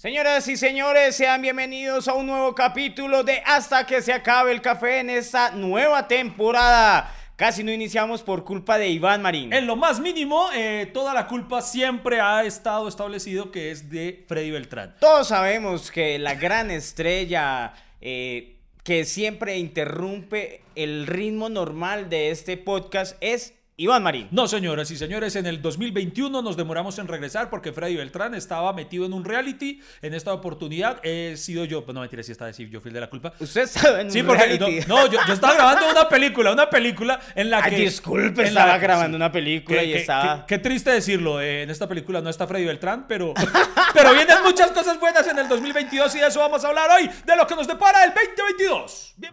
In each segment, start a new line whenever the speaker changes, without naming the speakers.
Señoras y señores, sean bienvenidos a un nuevo capítulo de Hasta que se acabe el café en esta nueva temporada. Casi no iniciamos por culpa de Iván Marín.
En lo más mínimo, eh, toda la culpa siempre ha estado establecido que es de Freddy Beltrán.
Todos sabemos que la gran estrella eh, que siempre interrumpe el ritmo normal de este podcast es Iván Marín.
No, señoras y señores, en el 2021 nos demoramos en regresar porque Freddy Beltrán estaba metido en un reality. En esta oportunidad he sido yo, pues no mentira, si estaba yo fui el de la culpa.
Usted estaba en
Sí, porque
reality.
no, no, yo, yo estaba grabando una película, una película en la que.
Ay, disculpe,
en la-
estaba grabando
sí.
una película y estaba...
qué- qué triste decirlo, eh, en esta película no está Freddy Beltrán, pero, pero vienen muchas cosas buenas en el 2022 y de eso vamos a hablar hoy, de lo que nos depara el 2022. Bien.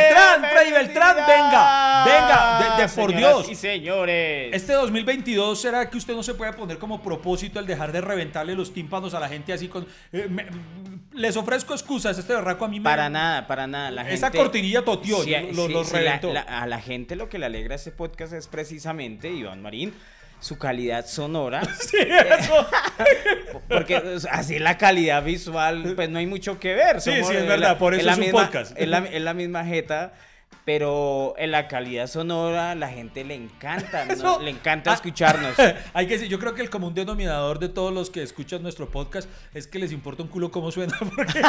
Freddy Beltrán, venga, venga, de, de por Dios.
y señores.
Este 2022 será que usted no se puede poner como propósito el dejar de reventarle los tímpanos a la gente así con... eh, me- les ofrezco excusas, este berraco a mí me...
Para nada, para nada. La
Esa
gente-
cortinilla toteó,
Sí,
lo-
sí,
lo
sí, la-
reventó.
la- a la gente lo que le alegra este podcast es precisamente, Iván Marín, su calidad sonora.
Sí, eso.
Porque o sea, así la calidad visual, pues no hay mucho que ver.
Sí,
somos-
sí, es
la-
verdad, por eso es un
misma-
podcast.
Es la, es la misma jeta. Pero en la calidad sonora la gente le encanta, ¿no?
Eso-
le encanta
Ah,
escucharnos.
Hay que decir, yo creo que el común denominador de todos los que escuchan nuestro podcast es que les importa un culo cómo suena, porque,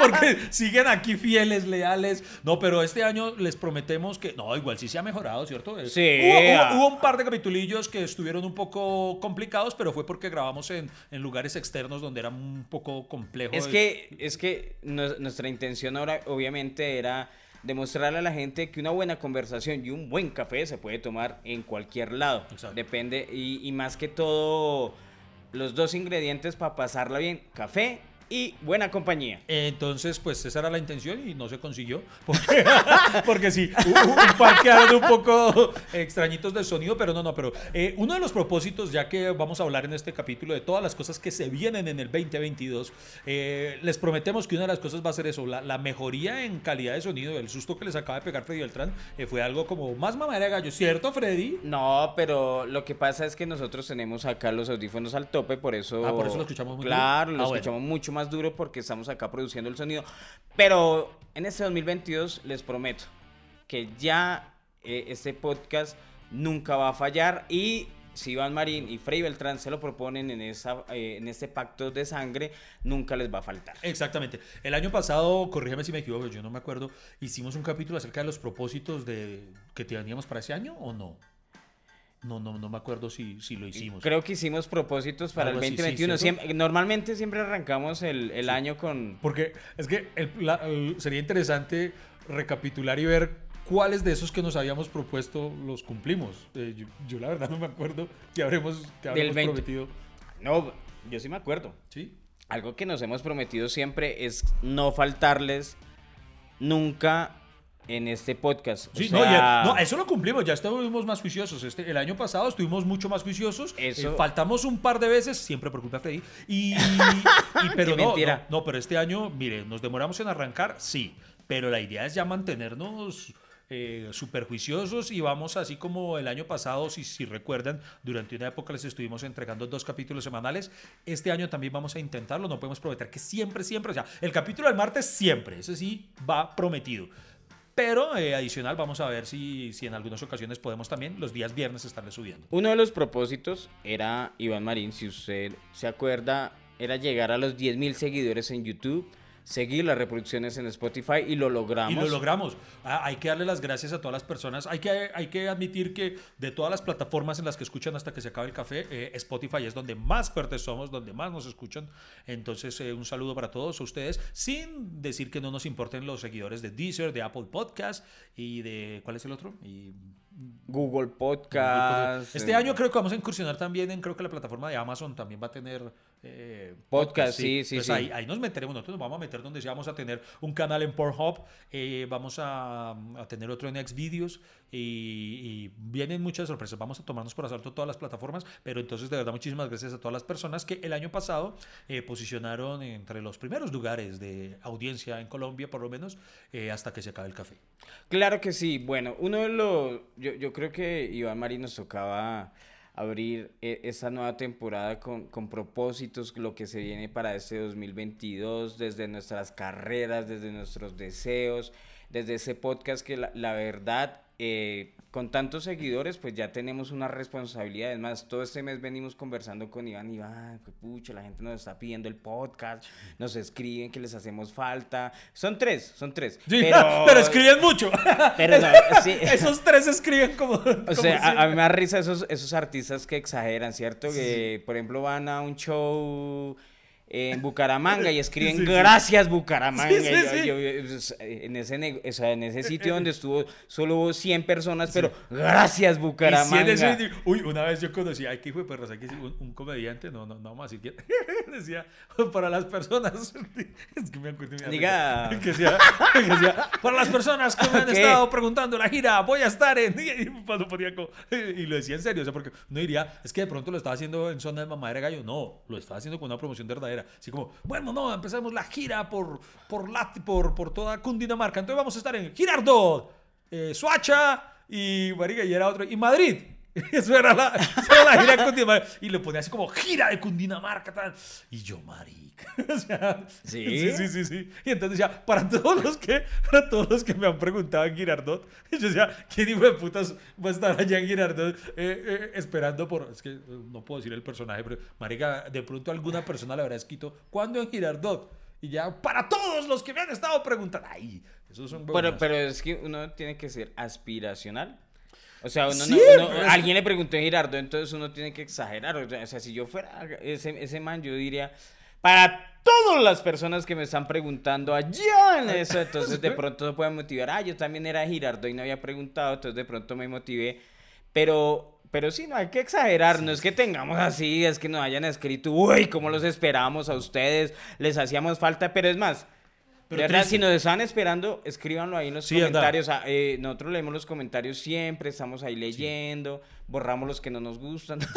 porque siguen aquí fieles, leales. No, pero este año les prometemos que, no, igual sí se ha mejorado, ¿cierto?
Sí.
Hubo, hubo- hubo un par de capitulillos que estuvieron un poco complicados, pero fue porque grabamos en, en lugares externos donde era un poco complejo.
Es que, es que nuestra intención ahora obviamente era demostrarle a la gente que una buena conversación y un buen café se puede tomar en cualquier lado.
Exacto.
Depende, y, y más que todo, los dos ingredientes para pasarla bien, café y buena compañía.
Entonces, pues esa era la intención y no se consiguió. Porque, porque sí, un, un par quedaron un poco extrañitos del sonido, pero no, no, pero eh, uno de los propósitos, ya que vamos a hablar en este capítulo de todas las cosas que se vienen en el 2022, eh, les prometemos que una de las cosas va a ser eso, la, la mejoría en calidad de sonido. El susto que les acaba de pegar Freddy Beltrán eh, fue algo como más mamadera de gallo, ¿cierto, Freddy?
No, pero lo que pasa es que nosotros tenemos acá los audífonos al tope, por eso...
Ah, por eso lo escuchamos muy.
Claro, lo
Ah, bueno.
escuchamos mucho más duro porque estamos acá produciendo el sonido. Pero en este 2022 les prometo que ya eh, este podcast nunca va a fallar y si Iván Marín y Frei Beltrán se lo proponen en, esa, eh, en este pacto de sangre, nunca les va a faltar.
Exactamente. El año pasado, corrígeme si me equivoco, yo no me acuerdo, hicimos un capítulo acerca de los propósitos de que teníamos para ese año o no. No, no, no me acuerdo si, si lo hicimos.
Creo que hicimos propósitos para
Algo
el
así, sí,
2021.
¿cierto?
Siempre- normalmente siempre arrancamos el, el año con...
Porque es que el- la- el- sería interesante recapitular y ver cuáles de esos que nos habíamos propuesto los cumplimos. Eh, yo, yo la verdad no me acuerdo que habremos, que habremos
20.
prometido.
No, yo sí me acuerdo.
¿Sí?
Algo que nos hemos prometido siempre es no faltarles nunca en este podcast. O
Sí, no,
sea,
ya- no, eso lo cumplimos, ya estuvimos más juiciosos. Este, el año pasado estuvimos mucho más juiciosos.
Eso-
eh, faltamos un par de veces, siempre por culpa de Freddy. Y, y- pero no,
mentira.
no, no, pero este año, mire, nos demoramos en arrancar, sí. Pero la idea es ya mantenernos eh, súper juiciosos y vamos así como el año pasado, si, si recuerdan, durante una época les estuvimos entregando dos capítulos semanales. Este año también vamos a intentarlo, no podemos prometer que siempre, siempre, o sea, el capítulo del martes siempre, ese sí va prometido. Pero eh, adicional, vamos a ver si, si en algunas ocasiones podemos también los días viernes estarle subiendo.
Uno de los propósitos era, Iván Marín, si usted se acuerda, era llegar a los 10.000 seguidores en YouTube, seguir las reproducciones en Spotify y lo logramos.
Y lo logramos. Ah, hay que darle las gracias a todas las personas. Hay que, hay que admitir que de todas las plataformas en las que escuchan hasta que se acabe el café, eh, Spotify es donde más fuertes somos, donde más nos escuchan. Entonces, eh, un saludo para todos ustedes, sin decir que no nos importen los seguidores de Deezer, de Apple Podcast y de... ¿Cuál es el otro? Y
Google Podcast.
Este año creo que vamos a incursionar también en, creo que la plataforma de Amazon también va a tener eh,
Podcast, sí, sí, sí.
Ahí, ahí nos meteremos, nosotros nos vamos a meter donde sí vamos a tener un canal en Pornhub, eh, vamos a, a tener otro en Xvideos y, y vienen muchas sorpresas. Vamos a tomarnos por asalto todas las plataformas, pero entonces de verdad muchísimas gracias a todas las personas que el año pasado eh, posicionaron entre los primeros lugares de audiencia en Colombia, por lo menos, hasta que se acabe el café.
Claro que sí. Bueno, uno de los. Yo, yo creo que Iván Mari nos tocaba abrir eh, esta nueva temporada con, con propósitos, lo que se viene para este 2022, desde nuestras carreras, desde nuestros deseos, desde ese podcast que la, verdad, eh, con tantos seguidores, pues ya tenemos una responsabilidad. Es más, todo este mes venimos conversando con Iván. Iván, pues, pucha, la gente nos está pidiendo el podcast, nos escriben que les hacemos falta. Son tres, son tres.
pero, escriben mucho.
Pero no, sí.
Esos tres escriben como.
O
como
sea, a, mí me da risa esos, esos artistas que exageran, ¿cierto? Que, por ejemplo, van a un show en Bucaramanga y escriben
Sí, sí.
gracias Bucaramanga.
Sí, sí,
Y yo-
sí.
yo- yo- pues, en, ese, o sea, en ese sitio donde estuvo solo hubo 100 personas, pero gracias
si
Bucaramanga.
ese- uy, una vez yo conocí, ay, qué hijo de perras, aquí un, un comediante, no, no, no decir quién, decía, para las personas, es que me da
Diga.
que que para las personas que me han estado preguntando la gira, voy a estar en, y y lo decía en serio, o sea, porque uno diría, es que de pronto lo estaba haciendo en zona de mamadera gallo, no, lo estaba haciendo con una promoción verdadera, así como, bueno, no, empezamos la gira por, por, Lat- por, por toda Cundinamarca, entonces vamos a estar en Girardot, eh, Suacha y marica, y era otro, y Madrid. Eso era la, eso era la gira de Cundinamarca. Y le ponía así como gira de Cundinamarca, tal. Y yo, marica. O sea,
¿Sí?
sí, sí, sí. Y entonces decía, para todos los que, para todos los que me han preguntado en Girardot, yo decía, ¿quién hijo de putas va a estar allá en Girardot eh, eh, esperando por. Es que eh, no puedo decir el personaje, pero marica, de pronto alguna persona le habrá escrito, ¿cuándo en Girardot? Y ya, para todos los que me han estado preguntando. Ay, esos son
Pero, pero es que uno tiene que ser aspiracional. O sea, uno, no-
Sí,
uno- alguien le preguntó a Girardo, entonces uno tiene que exagerar. O sea, si yo fuera ese, ese man, yo diría, para todas las personas que me están preguntando allá en eso, entonces de pronto se puede motivar. Ah, yo también era Girardo y no había preguntado, entonces de pronto me motivé. Pero, pero sí, no hay que exagerar, no es que tengamos así, es que nos hayan escrito, uy, cómo los esperábamos a ustedes, les hacíamos falta, pero es más.
Pero
de verdad,
triste.
si nos están esperando, escríbanlo ahí en los
Sí,
comentarios. Ah, eh, nosotros leemos los comentarios siempre, estamos ahí leyendo, borramos los que no nos gustan.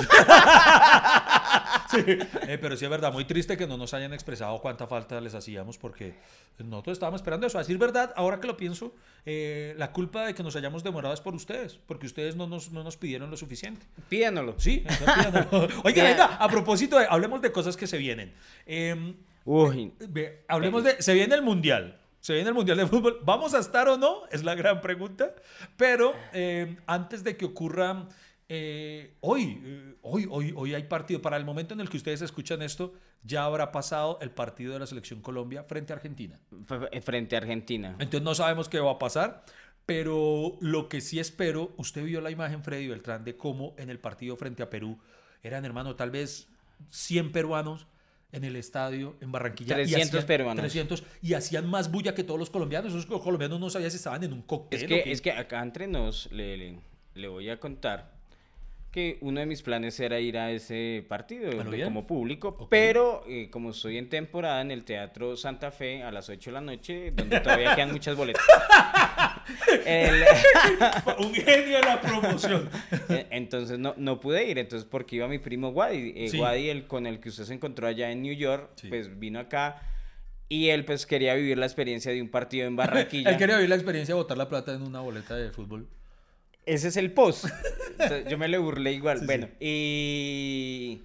Eh, pero sí es verdad, muy triste que no nos hayan expresado cuánta falta les hacíamos porque nosotros estábamos esperando eso. A decir verdad, ahora que lo pienso, eh, la culpa de que nos hayamos demorado es por ustedes, porque ustedes no nos, no nos pidieron lo suficiente.
Pídanoslo.
Sí. Oiga, venga, a propósito, de, hablemos de cosas que se vienen. Eh,
Uy,
ve, hablemos de, se viene el Mundial. Se viene el Mundial de Fútbol. ¿Vamos a estar o no? Es la gran pregunta. Pero eh, antes de que ocurra... eh, hoy, eh, hoy, hoy, hoy hay partido. Para el momento en el que ustedes escuchan esto, ya habrá pasado el partido de la Selección Colombia frente a Argentina.
frente a Argentina.
Entonces no sabemos qué va a pasar. Pero lo que sí espero, usted vio la imagen, Freddy Beltrán, de cómo en el partido frente a Perú eran, hermano, tal vez 100 peruanos en el estadio en Barranquilla. y
300
hacían-
peruanos.
300 y hacían más bulla que todos los colombianos. Esos colombianos no sabían si estaban en un cóctel.
Es que, es que acá entre nos le, le, le voy a contar que uno de mis planes era ir a ese partido de-
bien.
como público,
Ok.
pero eh, como estoy en temporada en el Teatro Santa Fe a las 8 de la noche, donde todavía quedan muchas boletas. El-
Un genio de la promoción.
Eh, Entonces no, no pude ir, entonces porque iba mi primo Wadi, eh,
Sí.
Wadi, el con el que usted se encontró allá en New York,
Sí.
pues vino acá y él pues quería vivir la experiencia de un partido en Barranquilla.
Él quería vivir la experiencia de botar la plata en una boleta de fútbol.
Ese es el post. Entonces, yo me le burlé igual.
Sí,
bueno,
sí.
y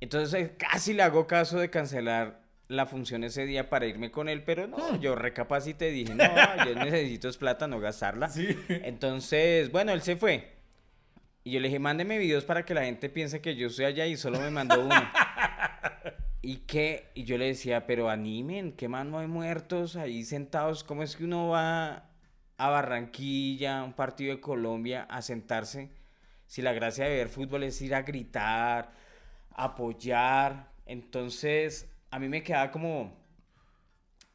entonces eh, casi le hago caso de cancelar la función ese día para irme con él, pero
Hmm.
no, yo recapacité y dije, no, yo necesito es plata, no gastarla.
Sí.
Entonces, bueno, él se fue. Y yo le dije, mándeme videos para que la gente piense que yo estoy allá y solo me mandó uno. ¿Y qué? Y yo le decía, pero animen, ¿qué más no hay muertos ahí sentados? ¿Cómo es que uno va a Barranquilla, un partido de Colombia, a sentarse? Si la gracia de ver fútbol es ir a gritar, apoyar. Entonces, a mí me queda como,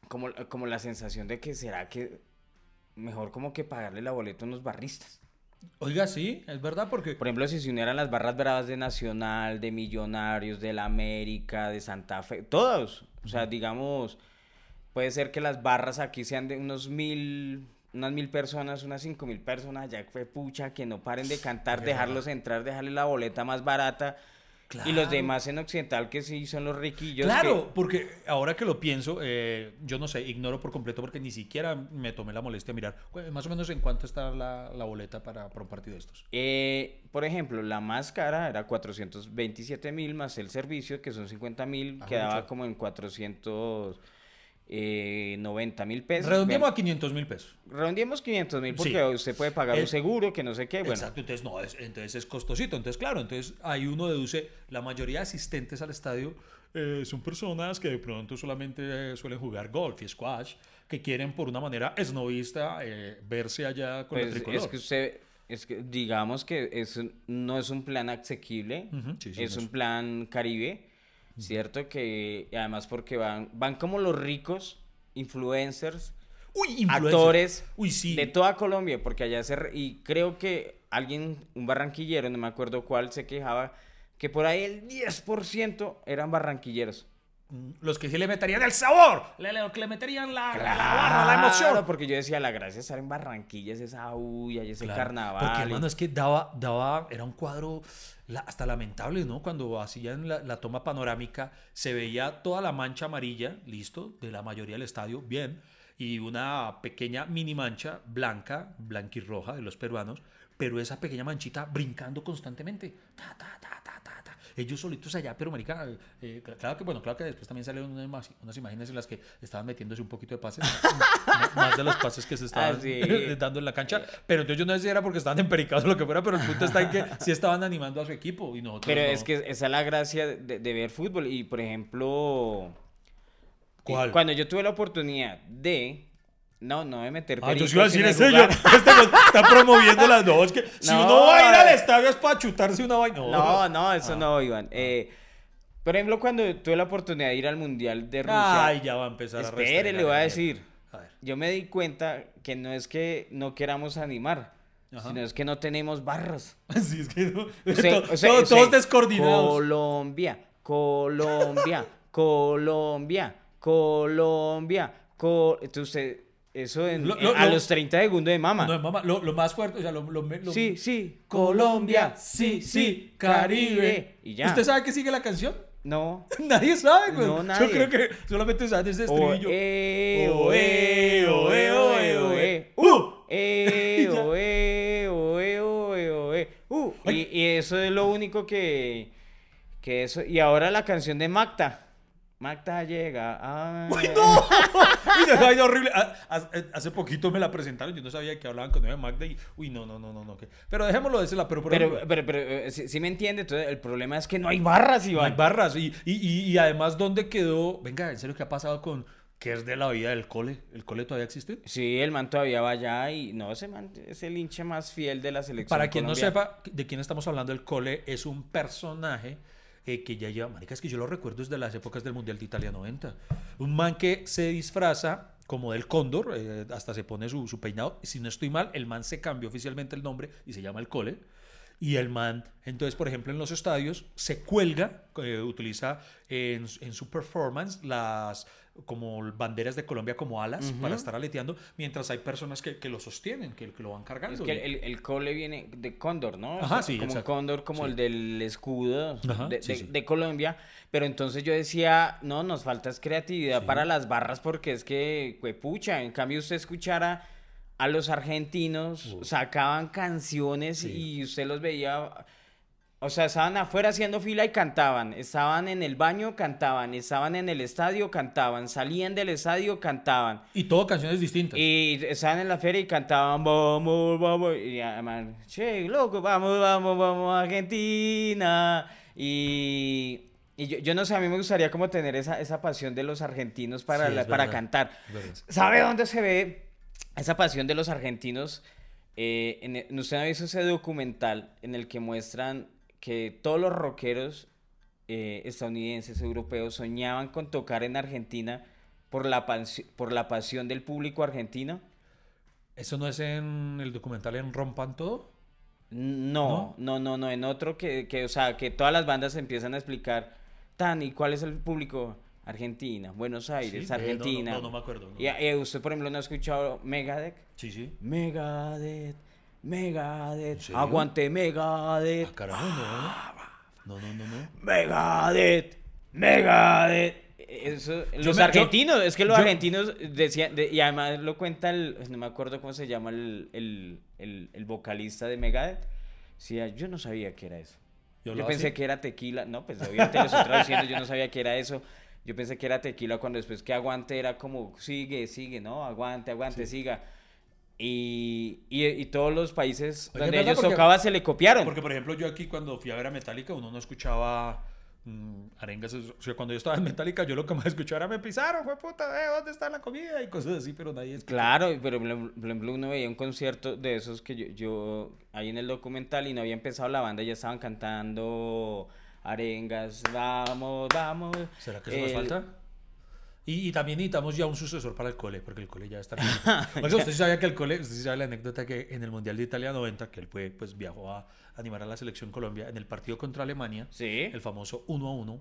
como, como la sensación de que será que mejor como que pagarle la boleta a unos barristas.
Oiga, sí, es verdad, porque...
Por ejemplo, si se unieran las barras bravas de Nacional, de Millonarios, de la América, de Santa Fe, todos. O sea, digamos, puede ser que las barras aquí sean de unos mil, unas mil personas, unas cinco mil personas, ya fue pucha, que no paren de cantar, dejarlos entrar, dejarles la boleta más barata. Y los demás en Occidental que sí son los riquillos.
Claro,
que-
porque ahora que lo pienso, eh, yo no sé, ignoro por completo porque ni siquiera me tomé la molestia de mirar más o menos en cuánto está la, la boleta para, para un partido de estos.
Eh, por ejemplo, la más cara era 427 mil más el servicio, que son 50 mil,
Ah,
quedaba
mucho.
como en 490 mil pesos.
Redondeemos
Ven,
a 500 mil pesos.
redondeemos 500 mil porque
Sí.
usted puede pagar
Eh,
un seguro, que no sé qué. Bueno,
Exacto, entonces no, es, entonces es costosito. Entonces, claro, entonces ahí uno deduce, la mayoría de asistentes al estadio eh, son personas que de pronto solamente eh, suelen jugar golf y squash, que quieren por una manera esnovista eh, verse allá con el
pues
tricolor.
es que usted, es que digamos que es, no es un plan asequible,
Ujú, sí, sí,
es
no
un plan caribe, ¿cierto? Que y además porque van, van como los ricos influencers
Uy, influencer.
actores
Uy, sí.
de toda Colombia, porque allá se... re- Y creo que alguien, un barranquillero, no me acuerdo cuál, se quejaba que por ahí el 10% eran barranquilleros.
Mm, Los que sí le meterían el sabor, le, le- que le meterían la, la barra, la emoción.
Claro, porque yo decía, la gracia de estar en Barranquilla es esa y ese
Claro,
carnaval.
Porque, hermano, es que daba, daba, era un cuadro la- hasta lamentable, ¿no? Cuando hacían la, la toma panorámica, se veía toda la mancha amarilla, listo, de la mayoría del estadio, bien, y una pequeña mini mancha blanca, blanquirroja de los peruanos, pero esa pequeña manchita brincando constantemente. Ta, ta, ta, ta, ta, ta. Ellos solitos allá, pero marica, eh, cl- claro que bueno, claro que después también salieron unas, imágenes en las que estaban metiéndose un poquito de pases, más de los pases que se estaban
Ah, sí.
dando en la cancha, pero entonces yo no sé si era porque estaban empericados o lo que fuera, pero el punto está en que sí estaban animando a su equipo y nosotros
Pero
no.
es que esa es la gracia de, de ver fútbol. Y por ejemplo,
¿Cuál?
cuando yo tuve la oportunidad de. No, no de meter
Ah, yo sí iba a decir ese,
jugar.
este está promoviendo las dos, que si
No,
uno va a ir al estadio es para chutarse una vaina.
No, no, eso
Ah.
no, Iván. Eh, por ejemplo, cuando tuve la oportunidad de ir al Mundial de Rusia.
Ay, ya va a empezar a
espere, le voy a decir.
A ver.
Yo me di cuenta que no es que no queramos animar,
Ajá.
sino es que no tenemos barras.
Sí, es que no-
O sea,
to-
o sea,
to-
o sea,
todos descoordinados.
Colombia, Colombia, Colombia, Colombia. Co Entonces, eso en-
Lo- lo-
a
lo-
los 30 segundos de mama.
No, mamá, lo, lo más fuerte, o sea, lo,
sí, sí.
Colombia, sí, sí, Caribe.
Y ya.
¿Usted sabe que sigue la canción?
No.
Nadie sabe, güey.
No, nadie.
Yo creo que solamente sabe ese estribillo.
Oe,
Oe, oe, oe, oe.
Uh. Eh, oe, oe, oe, oe. Uh. Y, y eso es lo único que, que eso. Y ahora la canción de Magda. Magda llega. a-
¡Uy, no! Uy, esa vaina horrible. Ha- ha- Hace poquito me la presentaron, yo no sabía que hablaban con Eva Magda y... Uy, no, no, no, no, no. Pero dejémoslo de ese lado, pero
Pero, pero, pero, eh, sí, sí me entiende. Entonces, el problema es que no hay barras,
no hay
Iván.
barras. Y, y, y, y además, ¿dónde quedó? Venga, ¿en serio qué ha pasado con... ¿Qué es de la vida del cole? ¿El cole todavía existe?
Sí, el man todavía va allá y no, ese man es el hincha más fiel de la selección.
Para quien no sepa de quién estamos hablando, el cole es un personaje eh, que ya lleva, marica, es que yo lo recuerdo desde las épocas del Mundial de Italia 90. Un man que se disfraza como del cóndor, eh, hasta se pone su, su peinado. Si no estoy mal, el man se cambió oficialmente el nombre y se llama el cole. Y el man, entonces, por ejemplo, en los estadios se cuelga, eh, utiliza en, en su performance las como banderas de Colombia como alas para estar aleteando, mientras hay personas que, que lo sostienen, que, que lo van cargando.
Es que el, el- el cole viene de cóndor, ¿no? O
Ajá,
sea,
sí,
Como un cóndor, como
Sí.
el del escudo
Ajá,
de,
sí,
de-
sí.
de Colombia. Pero entonces yo decía, no, nos falta creatividad para las barras porque es que, pucha, en cambio usted escuchara a los argentinos, sacaban canciones
Sí.
y usted los veía... O sea, estaban afuera haciendo fila y cantaban, estaban en el baño, cantaban, estaban en el estadio, cantaban, salían del estadio, cantaban.
Y todo canciones distintas.
Y estaban en la feria y cantaban, vamos, vamos. Y además, che, loco, vamos, vamos, vamos, Argentina. Y, y yo, yo no sé, a mí me gustaría como tener esa, esa pasión de los argentinos para,
Sí,
la-
es
para cantar. ¿Sabe dónde se ve esa pasión de los argentinos? Eh, en ¿Usted no ha visto ese documental en el que muestran que todos los rockeros eh, estadounidenses, europeos, soñaban con tocar en Argentina por la, por la pasión del público argentino?
¿Eso no es en el documental en Rompan Todo?
No, no, no, no, en otro que, que, o sea, que todas las bandas empiezan a explicar, tan, ¿y cuál es el público? Argentina, Buenos Aires,
Sí, eh, no, no,
Argentina.
no, no me acuerdo, no.
Y, y usted, por ejemplo, no ha escuchado Megadeth.
Sí, sí.
Megadeth, Megadeth, aguante Megadeth,
Ah, carajo, no. No, no, no, no.
Megadeth, Megadeth. Eso, los
me- yo-
argentinos, es que los
yo-
argentinos decían, de- y además lo cuenta el, no me acuerdo cómo se llama el, el, el, el vocalista de Megadeth, decía, yo no sabía que era eso.
Yo
pensé que era tequila, no, pues obviamente lo estoy traduciendo, yo no sabía que era eso. Yo pensé que era tequila cuando después que aguante era como, sigue, sigue, ¿no? Aguante, aguante, siga. Y, y, y todos los países
Oiga,
donde ellos
Porque-
tocaban se le copiaron.
Porque, por ejemplo, yo aquí cuando fui a ver a Metallica, uno no escuchaba mm, arengas. O sea, cuando yo estaba en Metallica, yo lo que más escuchaba era me pisaron, fue puta, eh, ¿dónde está la comida? Y cosas así, pero nadie escuchaba.
Claro, pero por ejemplo uno veía un concierto de esos que yo, yo ahí en el documental y no había empezado la banda, ya estaban cantando arengas, vamos, vamos.
¿Será que eso nos
El-
falta? Y, y también necesitamos ya un sucesor para el cole, porque el cole ya está. Oiga, usted sabía que el cole, usted sabe la anécdota que en el Mundial de Italia 90, que él fue, pues viajó a animar a la selección Colombia en el partido contra Alemania,
Sí.
el famoso 1 a 1.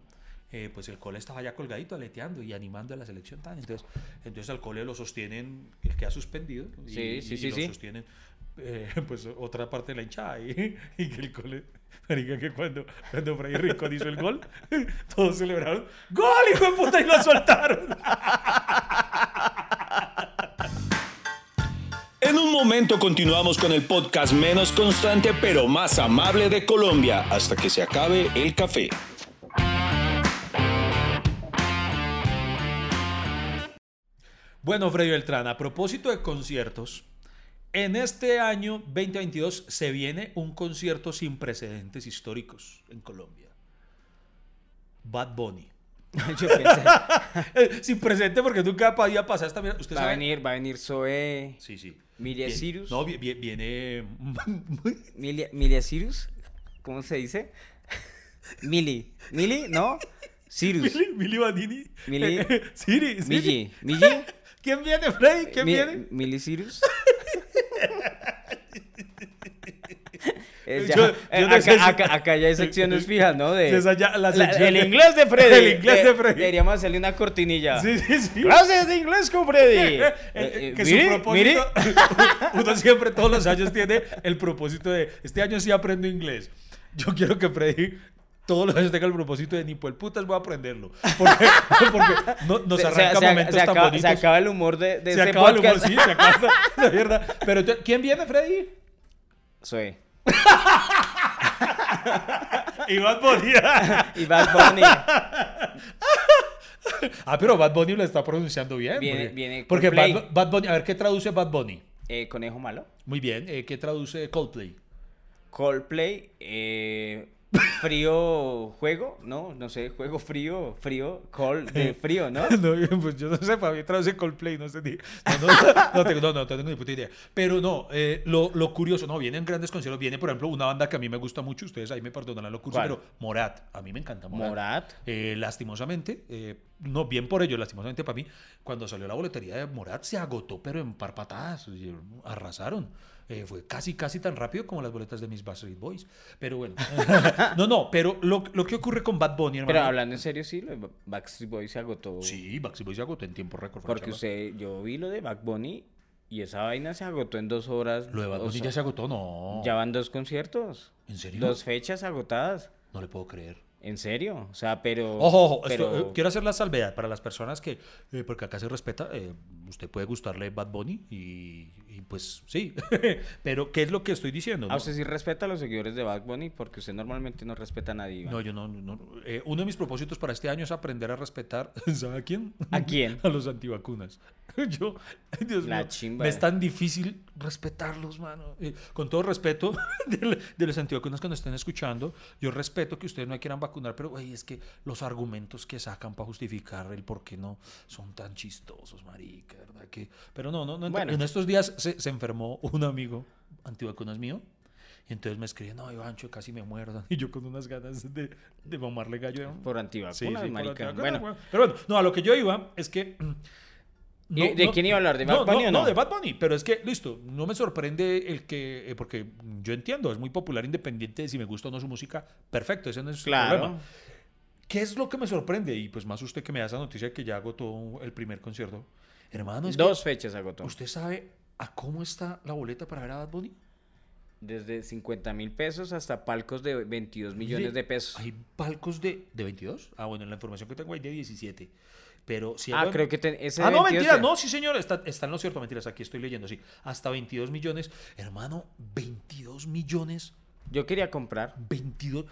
eh, pues el cole estaba ya colgadito, aleteando y animando a la selección tan. Entonces, entonces al cole lo sostienen el que ha suspendido. Y,
Sí, sí,
y
sí,
lo
sí.
sostienen eh, pues otra parte de la hinchada. Y, y que el cole. Marica, que cuando, cuando Freddy Rincón hizo el gol, todos celebraron. ¡Gol, hijo de puta! Y lo soltaron.
En un momento continuamos con el podcast menos constante pero más amable de Colombia hasta que se acabe el café.
Bueno, Freddy Beltrán, a propósito de conciertos, en este año 2022 se viene un concierto sin precedentes históricos en Colombia. Bad Bunny.
Yo pensé,
sin precedente porque nunca podía pasar esta mierda. ¿Usted
va a venir, va a venir Zoe,
Sí, sí.
Milia
Bien-
Cyrus.
No, vi- vi- viene.
Milia, Milia Cyrus, ¿cómo se dice? Mili, Mili, ¿no? Cyrus,
Mili, Mili Vanini.
Mili-. Milli, Milli,
¿Quién viene, Freddy? ¿Quién
Mi-
viene?
Milli Cyrus. Eh, ya,
Yo-
eh,
yo
acá,
necesito-
acá- acá ya hay secciones fijas, ¿no? De,
Esa la
la- el inglés de Freddy.
El inglés de
Eh,
Freddy.
Deberíamos hacerle una cortinilla.
Sí, sí, sí.
Clases de inglés con Freddy.
Eh,
Eh,
que
mire,
su propósito, uno siempre todos los años tiene el propósito de, este año sí aprendo inglés. Yo quiero que Freddy todos los años tenga el propósito de ni por el putas voy a aprenderlo. Porque, porque no- nos arranca
se- se-
momentos
se
tan
acaba,
bonitos.
se acaba el humor de, de
Se
este
acaba el humor, sí, se acaba la mierda. Pero ¿quién viene, Freddy?
Soy.
Iván Bunny.
Y Bad Bunny.
ah, pero Bad Bunny lo está pronunciando bien.
Viene-
porque,
viene
porque. Bad, Bad Bunny, a ver, ¿qué traduce Bad Bunny?
Eh, Conejo malo.
Muy bien, eh, ¿qué traduce Coldplay?
Coldplay. Eh, frío juego, ¿no? No sé, juego frío, frío, cold de frío, ¿no?
No, pues yo no sé, para mí traduce Coldplay, no sé ni. No, no, no tengo, no, no tengo ni puta idea. Pero no, eh, lo, lo curioso, no, vienen grandes conciertos. Viene, por ejemplo, una banda que a mí me gusta mucho, ustedes ahí me perdonarán lo curioso,
¿Cuál?
pero Morat, a mí me encanta Morat.
Morat.
Eh, lastimosamente, eh, no bien por ello, lastimosamente para mí, cuando salió la boletería de Morat se agotó, pero en par patadas, y arrasaron. Eh, fue casi, casi tan rápido como las boletas de mis Backstreet Boys. Pero bueno, no, no, pero lo, lo que ocurre con Bad Bunny, hermano.
Pero hablando en serio, sí, Backstreet Boys se agotó.
Sí, Backstreet Boys se agotó en tiempo récord.
Porque usted, yo vi lo de Back Bunny y esa vaina se agotó en dos horas.
Lo de Bad
o
Bunny
sea,
ya se agotó, no.
Ya van dos conciertos.
¿En serio?
Dos fechas agotadas.
No le puedo creer.
¿En serio? O sea, pero...
Ojo, ojo, esto,
pero-
eh, quiero hacer la salvedad para las personas que, eh, porque acá se respeta, eh, usted puede gustarle Bad Bunny y, y pues sí, pero ¿qué es lo que estoy diciendo?
Ah,
no?
usted sí respeta a los seguidores de Bad Bunny porque usted normalmente no respeta a nadie. Iván.
No, yo no, no. Eh, uno de mis propósitos para este año es aprender a respetar, ¿sabe a quién?
¿A quién?
A los antivacunas. Yo, Dios
La
mío,
chimba.
me es tan difícil respetarlos, mano. Eh, con todo respeto de, de los antivacunas que nos estén escuchando, yo respeto que ustedes no quieran vacunar, pero güey, es que los argumentos que sacan para justificar el por qué no son tan chistosos, marica, ¿verdad? Que, pero no, no, no.
Bueno.
En estos días se, se enfermó un amigo antivacunas mío. Y entonces me escribe, no, Ivancho, casi me muerdo. Y yo con unas ganas de, de mamarle gallo.
Por antivacunas,
Sí, sí, antivacunas,
bueno,
bueno. Pero bueno, no, a lo que yo iba es que
¿Y de quién iba a hablar? ¿De Bad Bunny
no,
o no?
No, de Bad Bunny, pero es que, listo, no me sorprende el que, eh, porque yo entiendo, es muy popular independiente de si me gusta o no su música, perfecto, ese no es
Claro.
el problema. ¿Qué es lo que me sorprende? Y pues más usted que me da esa noticia que ya agotó el primer concierto. Hermano, es
Dos fechas agotó.
que ¿usted sabe a cómo está la boleta para ver a Bad Bunny?
Desde 50 mil pesos hasta palcos de 22 millones de pesos.
Hay palcos de, de 22. Ah, bueno, la información que tengo hay de 17. Pero si
ah,
algo-
creo que te- ese
Ah, no,
22
mentira, no, sí, señor, está, está en lo cierto, mentiras, aquí estoy leyendo, sí. Hasta 22 millones. Hermano, 22 millones,
Yo quería comprar.
22.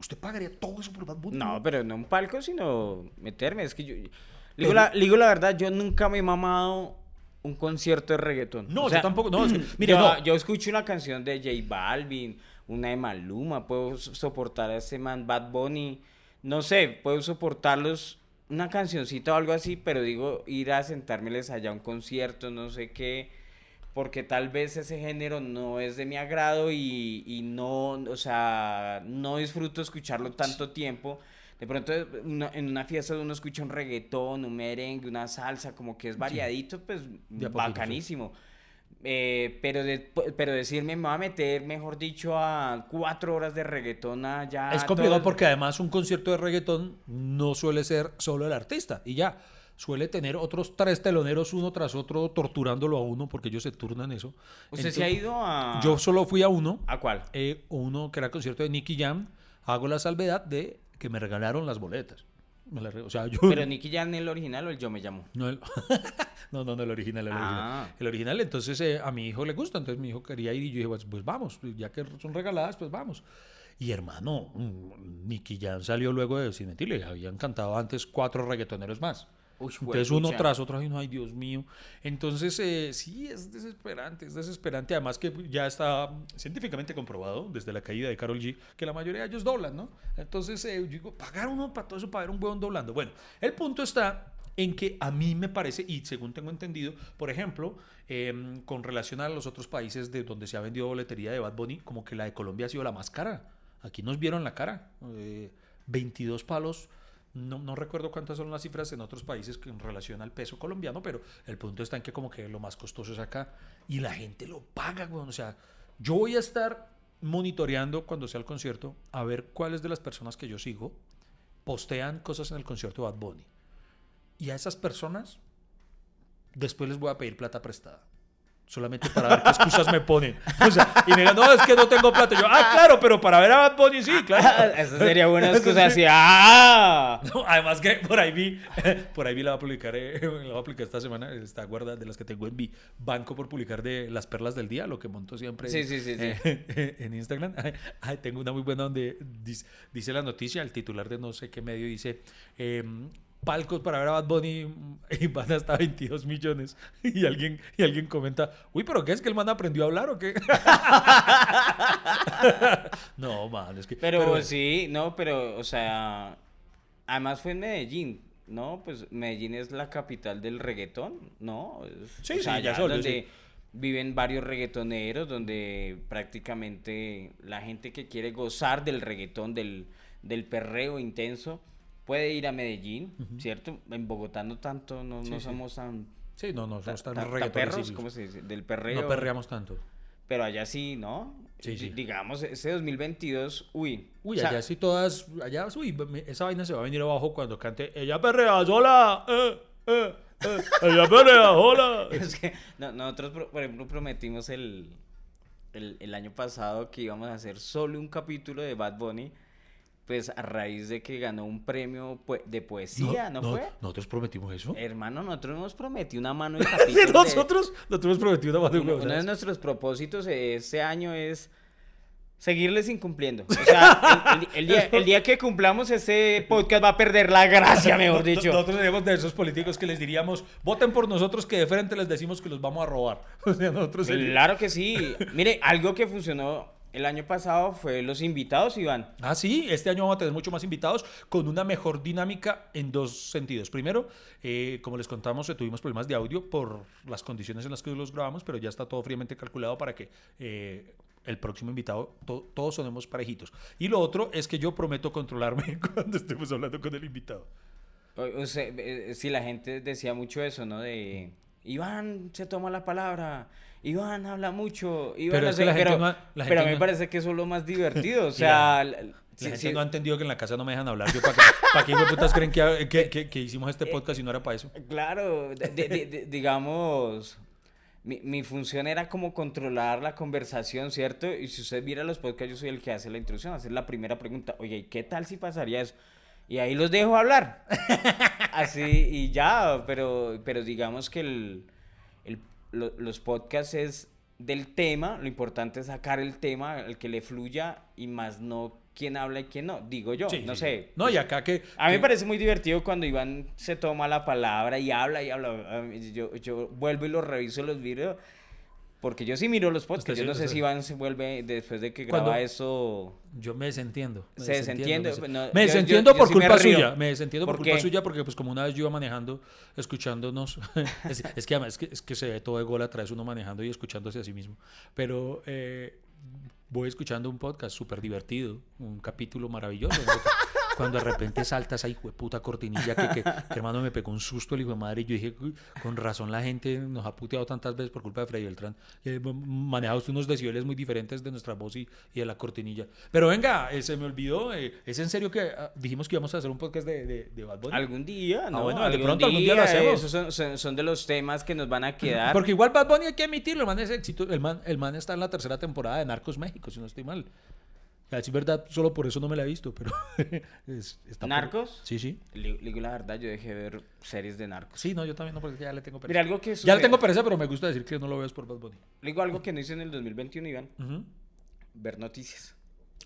¿Usted pagaría todo eso por Bad Bunny?
No, pero no un palco, sino meterme. Es que yo. le Digo, la, le digo la verdad, yo nunca me he mamado un concierto de reggaetón.
No,
O
yo
sea,
tampoco, no, es que- mire,
yo,
no.
yo escucho una canción de J Balvin, una de Maluma, puedo so- soportar a ese man Bad Bunny, no sé, puedo soportarlos una cancioncita o algo así, pero digo, ir a sentármeles allá a un concierto, no sé qué, porque tal vez ese género no es de mi agrado y, y no, o sea, no disfruto escucharlo tanto tiempo. De pronto en una fiesta uno escucha un reggaetón, un merengue, una salsa, como que es variadito, pues
poquito, sí.
bacanísimo. Eh, pero, de- pero decirme, me voy a meter, mejor dicho, a cuatro horas de reggaetón allá.
Es complicado
todo-
porque además un concierto de reggaetón no suele ser solo el artista y ya. Suele tener otros tres teloneros uno tras otro torturándolo a uno porque ellos se turnan eso.
¿Usted se ha ido a...?
Yo solo fui a uno,
¿A cuál?
eh, uno que era el concierto de Nicky Jam. Hago la salvedad de que me regalaron las boletas. Me la re- o sea, yo...
¿Pero Nicky Jam el original o el Yo Me Llamo?
No, el- no, no, no, el original, el
Ah.
original. El original, entonces eh, a mi hijo le gusta, entonces mi hijo quería ir y yo dije, pues, pues vamos, ya que son regaladas, pues vamos. Y hermano, mm, Nicky Jam salió luego de, sin mentirle, habían cantado antes cuatro reggaetoneros más.
Uy,
Entonces uno
juepucha.
tras otro, ay no, ay Dios mío. Entonces eh, sí, es desesperante, es desesperante. Además que ya está científicamente comprobado desde la caída de Carol G que la mayoría de ellos doblan, ¿no? Entonces eh, yo digo, pagar uno para todo eso, para ver un huevón doblando. Bueno, el punto está en que a mí me parece, y según tengo entendido, por ejemplo, em, con relación a los otros países de donde se ha vendido boletería de Bad Bunny, como que la de Colombia ha sido la más cara. Aquí nos vieron la cara. eh, 22 palos. No, no recuerdo cuántas son las cifras en otros países en relación al peso colombiano, pero el punto está en que como que lo más costoso es acá y la gente lo paga. O sea, yo voy a estar monitoreando cuando sea el concierto a ver cuáles de las personas que yo sigo postean cosas en el concierto de Bad Bunny. Y a esas personas después les voy a pedir plata prestada. Solamente para ver qué excusas me ponen. O sea, y me digan, no, es que no tengo plata. Yo, ah, claro, pero para ver a Bad Bunny sí, claro.
Esa sería buena excusa así. ¡Ah!
No, además que por ahí vi, por ahí vi la va a publicar, eh, la voy a publicar esta semana, está guarda de las que tengo en mi banco por publicar de las perlas del día, lo que monto siempre
Sí, sí, sí, sí.
eh, en Instagram. Ay, ay, tengo una muy buena donde dice, dice la noticia, el titular de no sé qué medio dice, em, palcos para ver a Bad Bunny y van hasta 22 millones. Y alguien, y alguien comenta, uy, pero ¿qué es que el man aprendió a hablar o qué? no, man, es que...
Pero, sí, no, pero, o sea, además fue en Medellín, ¿no? Pues Medellín es la capital del reggaetón, ¿no?
Sí,
o sea,
sí, ya solo,
donde
sí.
viven varios reggaetoneros, donde prácticamente la gente que quiere gozar del reggaetón, del, del perreo intenso, puede ir a Medellín, ¿cierto? En Bogotá no tanto, no,
Sí,
no
sí.
somos tan...
Sí, no, no, somos tan
perros, ¿cómo se dice? Del perreo.
No perreamos tanto.
Pero allá sí, ¿no?
Sí, sí.
Digamos, ese 2022, uy.
Uy,
o sea,
allá sí todas, allá, uy, esa vaina se va a venir abajo cuando cante Ella perrea sola, eh, eh, eh, ella perrea sola.
Es que no- nosotros, por por ejemplo, prometimos el, el, el año pasado que íbamos a hacer solo un capítulo de Bad Bunny, pues a raíz de que ganó un premio de poesía, ¿no, fue?
Nosotros prometimos eso.
Hermano, nosotros hemos prometido una mano de capítulo. de-
nosotros, nosotros hemos prometido una mano de
uno, uno de nuestros propósitos este año es seguirles incumpliendo. O sea, el, el- el día, el día que cumplamos ese podcast va a perder la gracia, mejor dicho.
Nosotros seríamos de esos políticos que les diríamos, voten por nosotros que de frente les decimos que los vamos a robar. O sea, nosotros seríamos-
Claro que sí. Mire, algo que funcionó el año pasado fue los invitados, Iván.
Ah, sí, este año vamos a tener mucho más invitados con una mejor dinámica en dos sentidos. Primero, eh, como les contamos, eh, tuvimos problemas de audio por las condiciones en las que los grabamos, pero ya está todo fríamente calculado para que eh, el próximo invitado to- todos sonemos parejitos. Y lo otro es que yo prometo controlarme cuando estemos hablando con el invitado.
O, o sea, eh, sí, la gente decía mucho eso, ¿no? De Iván se toma la palabra, Iván habla mucho, Iván
Pero es que
pero,
no ha- la
pero a mí me
no-
parece que eso es lo más divertido, o sea, la-
La
sí,
gente
sí,
no ha entendido que en la casa no me dejan hablar. Yo, ¿para qué, ¿para qué putas creen que, que- que- que hicimos este podcast y no era para eso?
Claro, de- de- de- de- digamos, mi, mi función era como controlar la conversación, ¿cierto? Y si usted mira los podcasts, yo soy el que hace la introducción, hacer la primera pregunta, oye, ¿y qué tal si pasaría eso? Y ahí los dejo hablar. Así, y ya, pero, pero digamos que el, el- lo- los podcasts es del tema, lo importante es sacar el tema, el que le fluya y más no quién habla y quién no, digo yo,
Sí,
no
sí.
sé.
No, y acá que...
A mí me parece muy divertido cuando Iván se toma la palabra y habla y habla. Yo, yo vuelvo y lo reviso los videos. Porque yo sí miro los podcasts.
Usted
Yo
sí,
no sé
usted-
si Iván se vuelve después de que
Cuando-
graba eso.
Yo me desentiendo. me
Se desentiende,
Me, des-
no,
me
yo-
desentiendo
yo- yo
por
sí me
culpa
río.
suya. Me desentiendo por,
¿Por
culpa suya porque pues como una vez yo iba manejando, escuchándonos. es, es que además es que, es que se ve todo de gol atrás uno manejando y escuchándose a sí mismo. Pero eh, voy escuchando un podcast súper divertido, un capítulo maravilloso. ¿No? Cuando de repente salta esa hijo de puta cortinilla que, que, que, hermano me pegó un susto el hijo de madre y yo dije, "Uy, con razón la gente nos ha puteado tantas veces por culpa de Freddy Beltrán. Eh, manejado usted unos decibeles muy diferentes de nuestra voz y, y de la cortinilla. Pero venga, eh, se me olvidó, eh, ¿es en serio que ah, dijimos que íbamos a hacer un podcast de, de, de Bad Bunny?
Algún día, ¿no?
Ah, bueno, de pronto algún día lo hacemos.
Esos son, son- son de los temas que nos van a quedar.
Porque igual Bad Bunny hay que admitirlo, el man es éxito, el man, el man está en la tercera temporada de Narcos México, si no estoy mal. A decir verdad, solo por eso no me la he visto, pero es- está por-
¿Narcos?
Sí, sí.
Le la verdad, yo dejé de ver series de narcos.
Sí, no, yo también no, porque ya le tengo pereza.
Mira, algo que
ya
sucede-
le tengo pereza, pero me gusta decir que no lo veo es por Bad Bunny.
Le digo algo que no hice en el 2021, Iván.
Ujú.
Ver noticias.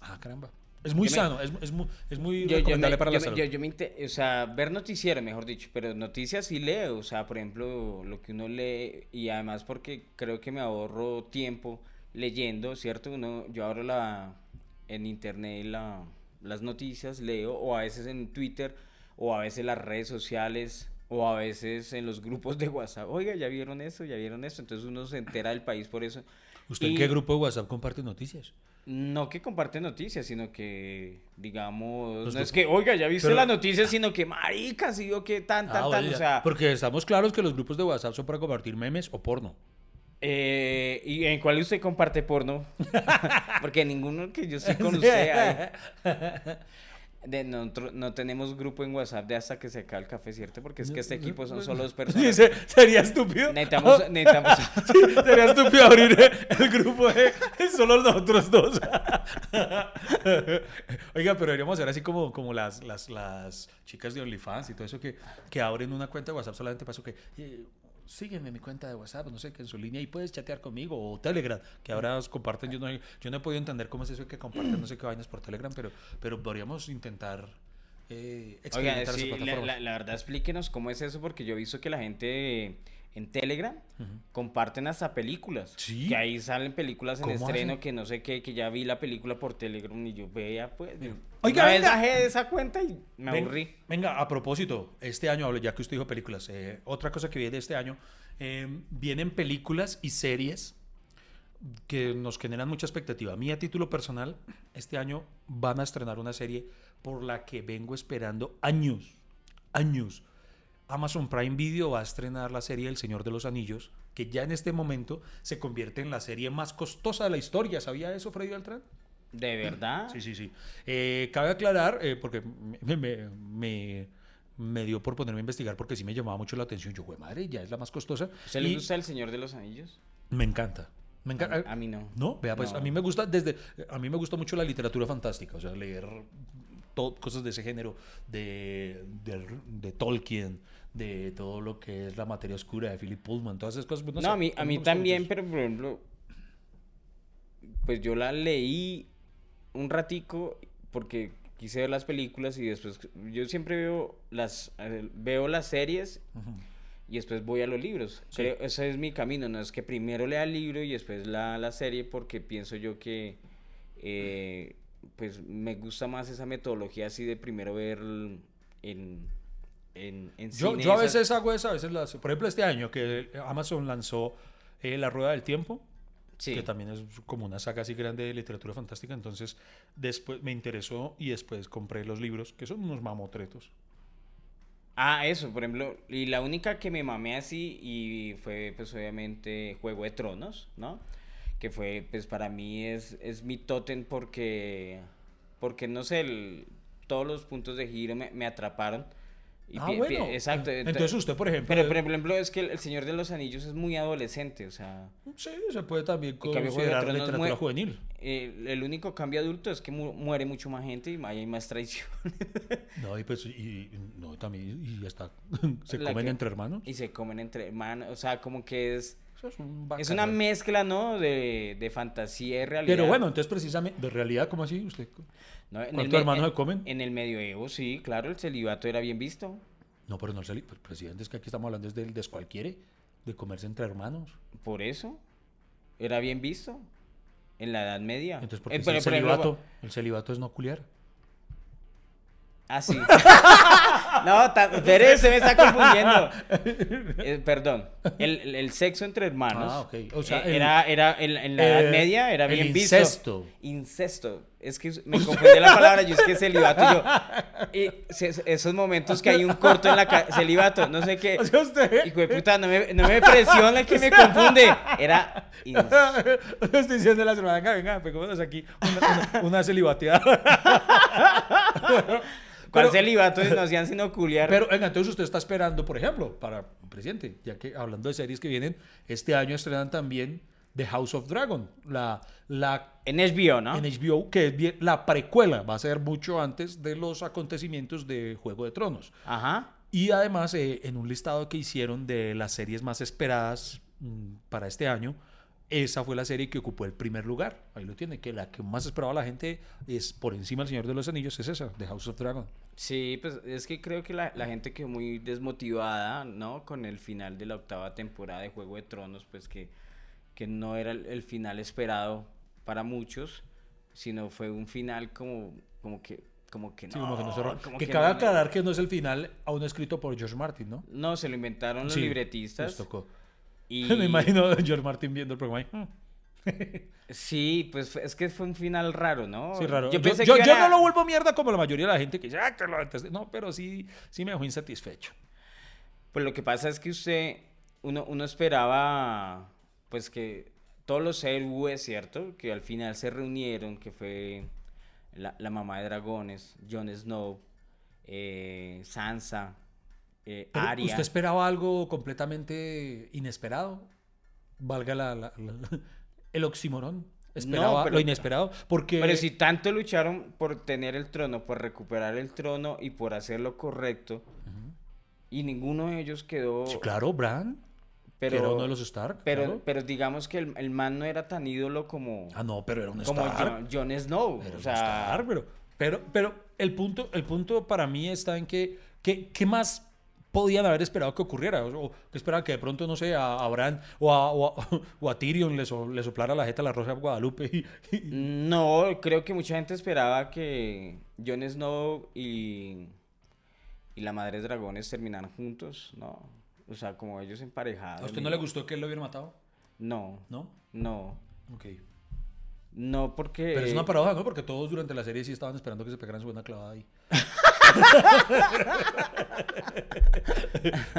Ah, caramba. Es muy
Yo me-
sano, es, es muy, es muy
Yo, yo
recomendable
me,
para
yo
la
me-
salud.
yo- yo me inte- o sea, ver noticiero, mejor dicho, pero noticias sí leo, o sea, por ejemplo, lo que uno lee, y además porque creo que me ahorro tiempo leyendo, ¿cierto? Uno, yo abro la, en internet la, las noticias, leo, o a veces en Twitter, o a veces las redes sociales, o a veces en los grupos de WhatsApp, oiga, ya vieron esto, ya vieron esto, entonces uno se entera del país por eso.
¿Usted en qué grupo de WhatsApp comparte noticias?
no que comparte noticias, sino que, digamos,
Los
no es que, oiga, ya viste
Pero-
las noticias, sino que, marica, sí o que tan, tan,
Ah,
tan, o sea,
Porque estamos claros que los grupos de WhatsApp son para compartir memes o porno.
Eh, ¿y en cuál usted comparte porno? Porque ninguno que yo estoy con usted ahí. De, nosotros no tenemos grupo en WhatsApp de hasta que se acabe el café, ¿cierto? Porque es que este equipo son solo dos
Sí,
personas.
se- sería estúpido.
Necesitamos, necesitamos,
Sí, sería estúpido abrir el grupo de solo nosotros dos. Oiga, pero deberíamos hacer así como, como las, las, las chicas de OnlyFans y todo eso que, que abren una cuenta de WhatsApp solamente para eso que eh, sígueme en mi cuenta de WhatsApp, no sé, que en su línea y puedes chatear conmigo o Telegram, que ahora os comparten. Yo no, yo no he podido entender cómo es eso que comparten no sé qué vainas por Telegram, pero, pero podríamos intentar eh,
Oiga,
experimentar
sí,
esa
la,
plataforma.
la- la verdad, explíquenos cómo es eso, porque yo he visto que la gente en Telegram comparten hasta películas.
Sí.
Que ahí salen películas en
¿Cómo
estreno,
hacen?
que no sé qué, que ya vi la película por Telegram y yo vea, pues.
Oiga,
una vez
venga.
bajé de esa cuenta y me
Ven-
aburrí.
Venga, a propósito, este año, hablo- ya que usted dijo películas, eh, otra cosa que viene de este año, eh, vienen películas y series que nos generan mucha expectativa. A mí, a título personal, este año van a estrenar una serie por la que vengo esperando años, años. Amazon Prime Video va a estrenar la serie El Señor de los Anillos, que ya en este momento se convierte en la serie más costosa de la historia. ¿Sabía eso, Freddy Beltrán?
¿De verdad?
Sí, sí, sí. Eh, cabe aclarar, eh, porque me, me- me- me dio por ponerme a investigar porque sí me llamaba mucho la atención. Yo, güey, madre, ya es la más costosa.
¿Se le gusta El Señor de los Anillos?
Me encanta. Me encanta.
A, mí no.
No, vea, pues
No.
a mí me gusta desde. A mí me gusta mucho la literatura fantástica, o sea, leer cosas de ese género, de, de, de Tolkien, de todo lo que es la materia oscura de Philip Pullman, todas esas cosas. pues,
No,
sé,
a mí, a mí también, pero por ejemplo, pues yo la leí un ratico porque quise ver las películas y después yo siempre veo las eh, veo las series
Ujú.
y después voy a los libros.
Sí.
Creo, ese es mi camino, no es que primero lea el libro y después la, la serie porque pienso yo que eh, pues me gusta más esa metodología así de primero ver el- en, en, en
Yo,
cine
yo a veces hago eso, a veces las, por ejemplo este año que Amazon lanzó eh, La Rueda del Tiempo,
Sí.
que también es como una saga así grande de literatura fantástica, entonces después me interesó y después compré los libros, que son unos mamotretos.
Ah, eso, por ejemplo, y la única que me mamé así y fue pues obviamente Juego de Tronos, ¿no? Que fue pues para mí es, es mi tótem porque, porque no sé, el- todos los puntos de giro me, me atraparon. Y
ah, bueno.
exacto.
Entonces usted, por ejemplo...
Pero, por ejemplo, es que el, el Señor de los Anillos es muy adolescente, o sea,
Sí, se puede también
de
considerar literatura juvenil.
el, el único cambio adulto es que mu- muere mucho más gente y hay más traición.
No, y pues, y, no, también, y ya está. Se
La
comen
que-
entre hermanos.
y se comen entre hermanos, o sea, como que es...
Es un
Es una mezcla, ¿no? De, de fantasía y realidad.
Pero bueno, entonces precisamente, de realidad, ¿cómo así? ¿Usted?
¿No? En el
¿cuántos
me-
hermanos
en-
se comen?
En el medioevo, sí, claro, el celibato era bien visto.
No, pero no el celi- pues, presidente, es que aquí estamos hablando del descualquiere, de comerse entre hermanos.
Por eso. Era bien visto. En la Edad Media.
Entonces, ¿por qué
Eh, pero-
el celibato? El celibato es no culiar.
Ah, sí. no, pero se me está confundiendo. Eh, perdón. El, el- sexo entre hermanos.
Ah, ok. O sea,
eh, era, era en, en la Edad
eh,
Media era bien visto.
incesto.
Incesto. Es que me confundí la palabra. Yo es que celibato. y Yo, y se- esos momentos que hay un corto en la ca- celibato, no sé qué.
O sea, usted...
Hijo de puta, no me, no me presiona que me confunde. Era. in-
Estoy diciendo la semana, venga, venga, pegámonos aquí una, una, una celibateada.
¿Cuál celibato no hacían sino culiar?
Pero, venga, entonces usted está esperando, por ejemplo, para un presidente, ya que hablando de series que vienen, este año estrenan también The House of Dragon, la, la
en HBO, ¿no?
en HBO, que es bien, la precuela, va a ser mucho antes de los acontecimientos de Juego de Tronos.
Ajá.
Y además, eh, en un listado que hicieron de las series más esperadas mm, para este año, esa fue la serie que ocupó el primer lugar. Ahí lo tiene, que la que más esperaba la gente es por encima del Señor de los Anillos, es esa, The House of Dragon.
Sí, pues es que creo que la, la gente quedó muy desmotivada, ¿no? Con el final de la octava temporada de Juego de Tronos, pues que, que no era el, el final esperado para muchos, sino fue un final como, como que como que no.
Sí, como que no
como
que
que
cabe
no-
aclarar que no es el final aún escrito por George Martin, ¿no?
No, se lo inventaron los
Sí,
libretistas.
les tocó.
Y,
Me imagino a George Martin viendo el programa ahí. "Hmm".
Sí, pues es que fue un final raro, ¿no?
Sí, raro. Yo,
Yo pensé
yo-
que
yo
iban a-
no lo vuelvo mierda como la mayoría de la gente que dice, ah, que lo detesté". No, pero sí, sí me dejó insatisfecho.
Pues lo que pasa es que usted, uno, uno esperaba, pues que todos los héroes, ¿cierto? Que al final se reunieron, que fue la, la mamá de dragones, Jon Snow, eh, Sansa, eh.
¿Usted esperaba algo completamente inesperado? Valga la, la- la- el oxímoron. Esperaba
pero-
lo inesperado. Porque.
Pero si tanto lucharon por tener el trono, por recuperar el trono y por hacer lo correcto, y ninguno de ellos quedó...
Sí, claro, Bran.
pero,
era uno de los Stark.
pero,
claro.
pero digamos que el, el man no era tan ídolo como,
Ah, no, pero era un
como
Stark.
Jon, Jon Snow.
Era
o sea,
Stark, pero, pero, pero el, punto, el punto para mí está en que, que ¿qué más podían haber esperado que ocurriera? O, que esperaban que de pronto, no sé, a, a Bran o a, o a- o a Tyrion le, so- le soplara la jeta a la Rosa de Guadalupe. y- y-
No, creo que mucha gente esperaba que Jon Snow y, y la Madre Dragones terminaran juntos, ¿no? O sea, como ellos emparejados.
¿A usted no le gustó que él lo hubiera matado?
No,
¿No?
no,
Ok.
no porque...
Pero es una paradoja, ¿no? Porque todos durante la serie sí estaban esperando que se pegaran su buena clavada ahí.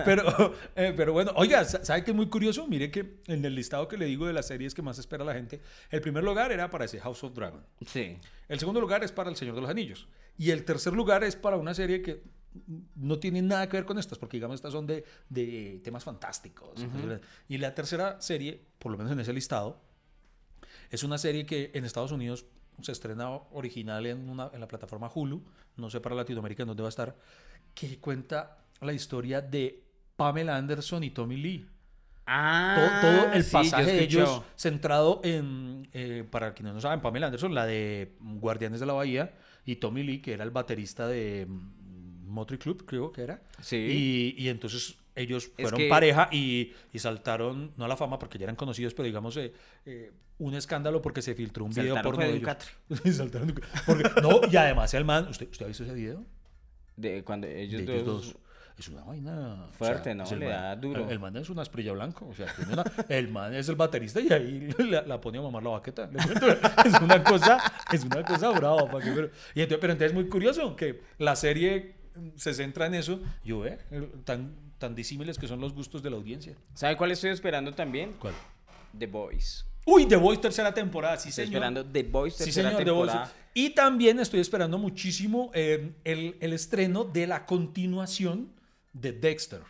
pero, eh, pero bueno, oiga, sa- ¿sabe qué es muy curioso? Mire que en el listado que le digo de las series que más espera la gente, el primer lugar era para ese House of Dragon.
Sí.
El segundo lugar es para El Señor de los Anillos. Y el tercer lugar es para una serie que no tiene nada que ver con estas, porque digamos estas son de, de temas fantásticos. Y la tercera serie, por lo menos en ese listado, es una serie que en Estados Unidos se estrena original en, una, en la plataforma Hulu, no sé para Latinoamérica en dónde va a estar, que cuenta la historia de Pamela Anderson y Tommy Lee.
Ah,
todo, todo el
sí,
pasaje de ellos centrado en, eh, para quienes no saben, Pamela Anderson, la de Guardianes de la Bahía, y Tommy Lee, que era el baterista de mm, Motley Club, creo que era.
Sí.
Y, y entonces ellos
Es
fueron
que-
pareja y, y saltaron, no a la fama porque ya eran conocidos, pero digamos eh, eh, un escándalo porque se filtró un video
Saltaron
porno
fue
de ellos. Sí, saltaron porque- no, y además el man, ¿usted, ¿usted ha visto ese video?
De cuando ellos,
de ellos
dos...
dos. Es una vaina.
Fuerte, ¿no?
es el
Le da duro.
El, man es una esprilla blanco. O sea, tiene una- el man es el baterista y ahí la, la pone a mamar la baqueta. Es una cosa, es una cosa brava. ¿para qué? Pero, y entonces, pero entonces es muy curioso que la serie se centra en eso. Yo, ¿eh? Tan, tan disímiles que son los gustos de la audiencia.
¿Sabe cuál estoy esperando también?
¿Cuál?
The Boys.
Uy, The Voice tercera temporada, sí,
Estoy
señor.
esperando The
Sí,
tercera
señor, The Voice.
temporada.
Y también estoy esperando muchísimo eh, el, el estreno de la continuación de Dexter.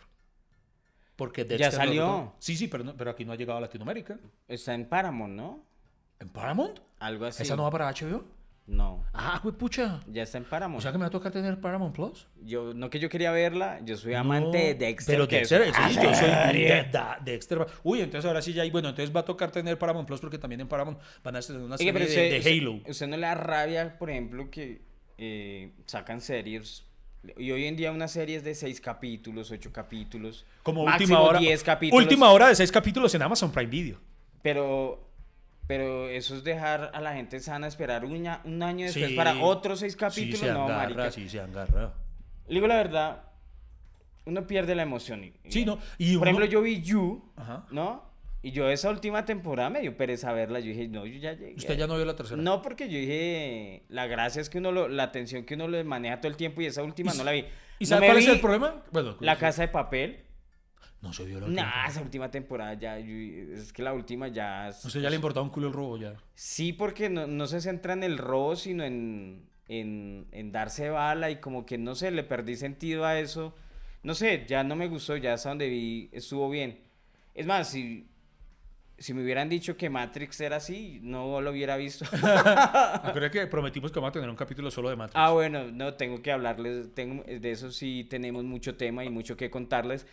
Porque Dexter. lo
salió.
Sí, sí, pero, no- pero aquí no ha llegado a Latinoamérica.
Está en Paramount, ¿no?
¿En Paramount?
Algo así.
¿Esa no va para HBO?
No,
Ah, güey, pucha.
ya está en
O
Paramount.
sea que me va a tocar tener Paramount Plus.
yo, no que yo quería verla, yo soy amante de Dexter.
Pero
es
Dexter, sí, yo soy
serie.
de- Dexter. Uy, entonces ahora sí ya hay. Bueno, entonces va a tocar tener Paramount Plus porque también en Paramount van a estrenar una serie de,
usted,
de
usted-
Halo.
Usted, no le da rabia, por ejemplo, que eh, sacan series. Y hoy en día una serie es de seis capítulos, ocho capítulos.
Como
máximo
última hora.
10 capítulos.
Última hora de seis capítulos en Amazon Prime Video.
Pero, pero eso es dejar a la gente sana esperar un, un año después
Sí.
para otros seis capítulos.
Sí, se
no, marica.
sí, se agarra.
Digo la verdad, uno pierde la emoción. y-
Sí, no. Y
Por
uno-
ejemplo, yo vi You,
Ajá.
¿no? Y yo esa última temporada me dio pereza verla. Yo dije, no, yo ya llegué.
Usted ya no vio la tercera.
No, porque yo dije, la gracia es que uno, lo- la atención que uno le maneja todo el tiempo y esa última no la vi.
¿Y
No
sabe cuál es
vi
el problema? Bueno,
La
sí.
Casa de Papel.
No se vio la
Nah,
última.
esa última temporada ya, yo- es que la última ya... es-
O sea, ya le importaba un culo el robo ya.
Sí, porque no, no se centra en el robo, sino en, en, en darse bala y como que, no sé, le perdí sentido a eso. No sé, ya no me gustó, ya hasta donde vi estuvo bien. Es más, si, si me hubieran dicho que Matrix era así, no lo hubiera visto.
Acuérdate que prometimos que vamos a tener un capítulo solo de Matrix.
ah, bueno, no, tengo que hablarles, tengo, de eso sí tenemos mucho tema y mucho que contarles.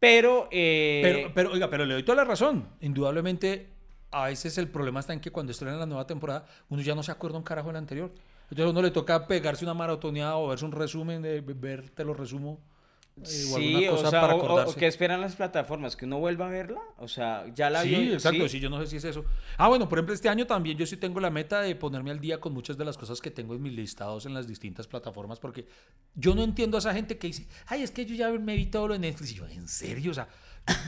Pero, eh,
Pero, pero, oiga, pero le doy toda la razón. Indudablemente, a veces el problema está en que cuando estrenan la nueva temporada, uno ya no se acuerda un carajo del anterior. Entonces a uno le toca pegarse una maratoneada o verse un resumen de ver, te lo resumo.
Sí, o sea,
para
o- o-. ¿qué esperan las plataformas? ¿Que uno vuelva a verla? O sea, ya la
Sí, exacto, sí, yo no sé si es eso. Ah, bueno, por ejemplo, este año también yo sí tengo la meta de ponerme al día con muchas de las cosas que tengo en mis listados en las distintas plataformas, porque yo no entiendo a esa gente que dice, ay, es que yo ya me vi todo lo de Netflix. Y yo, ¿en serio? O sea,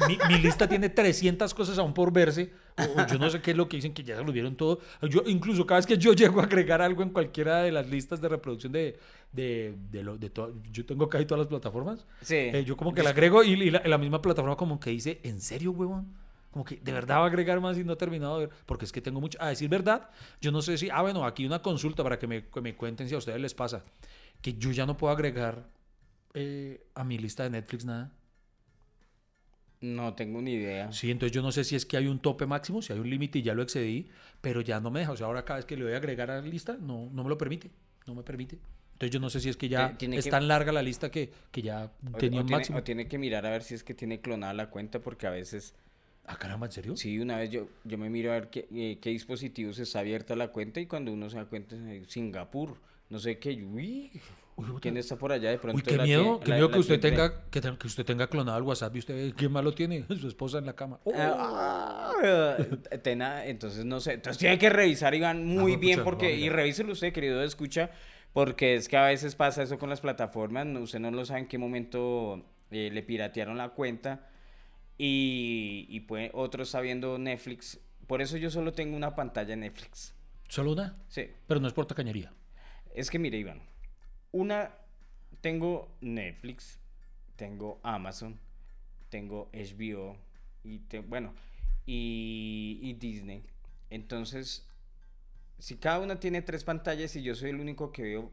mi, mi lista tiene 300 cosas aún por verse, o, yo no sé qué es lo que dicen, que ya se lo vieron todo. Yo, incluso cada vez que yo llego a agregar algo en cualquiera de las listas de reproducción de, de, de, lo, de to- yo tengo casi todas las plataformas,
Sí.
eh, yo como que la agrego y, y la, la misma plataforma como que dice, ¿en serio, huevón? Como que de verdad va a agregar más y no he terminado de ver, porque es que tengo mucho... A decir verdad, yo no sé si... Ah, bueno, aquí una consulta para que me, que me cuenten si a ustedes les pasa, que yo ya no puedo agregar eh, a mi lista de Netflix nada.
No tengo ni idea.
Sí, entonces yo no sé si es que hay un tope máximo, si hay un límite y ya lo excedí, pero ya no me deja. O sea, ahora cada vez que le voy a agregar a la lista, no, no me lo permite. No me permite. Entonces yo no sé si es que ya
Tiene-
es
que-
tan larga la lista que, que ya
O,
tenía
o
un
tiene,
máximo.
o tiene que mirar a ver si es que tiene clonada la cuenta, porque a veces,
Ah, caramba, ¿en serio?
sí, una vez yo, yo me miro a ver qué, eh, qué dispositivos está abierta la cuenta y cuando uno se da cuenta es Singapur, no sé qué, uy,
Uy.
¿quién está por allá de pronto?
Uy, qué
la
miedo,
que-
qué
la-
miedo
la
que usted tenga que, te- que usted tenga clonado el WhatsApp y usted qué malo tiene su esposa en la cama. Oh.
Ah, Tena, entonces no sé, entonces tiene que revisar Iván muy
Ah,
bien
pucha,
porque y revíselo usted querido escucha porque es que a veces pasa eso con las plataformas, no- usted no lo sabe en qué momento eh, le piratearon la cuenta y, y puede, otro está viendo Netflix, por eso yo solo tengo una pantalla Netflix,
Solo una,
sí,
pero no es por tacañería.
es que mire Iván, una tengo Netflix, tengo Amazon, tengo HBO y te- bueno y, y Disney. Entonces, si cada una tiene tres pantallas y yo soy el único que veo,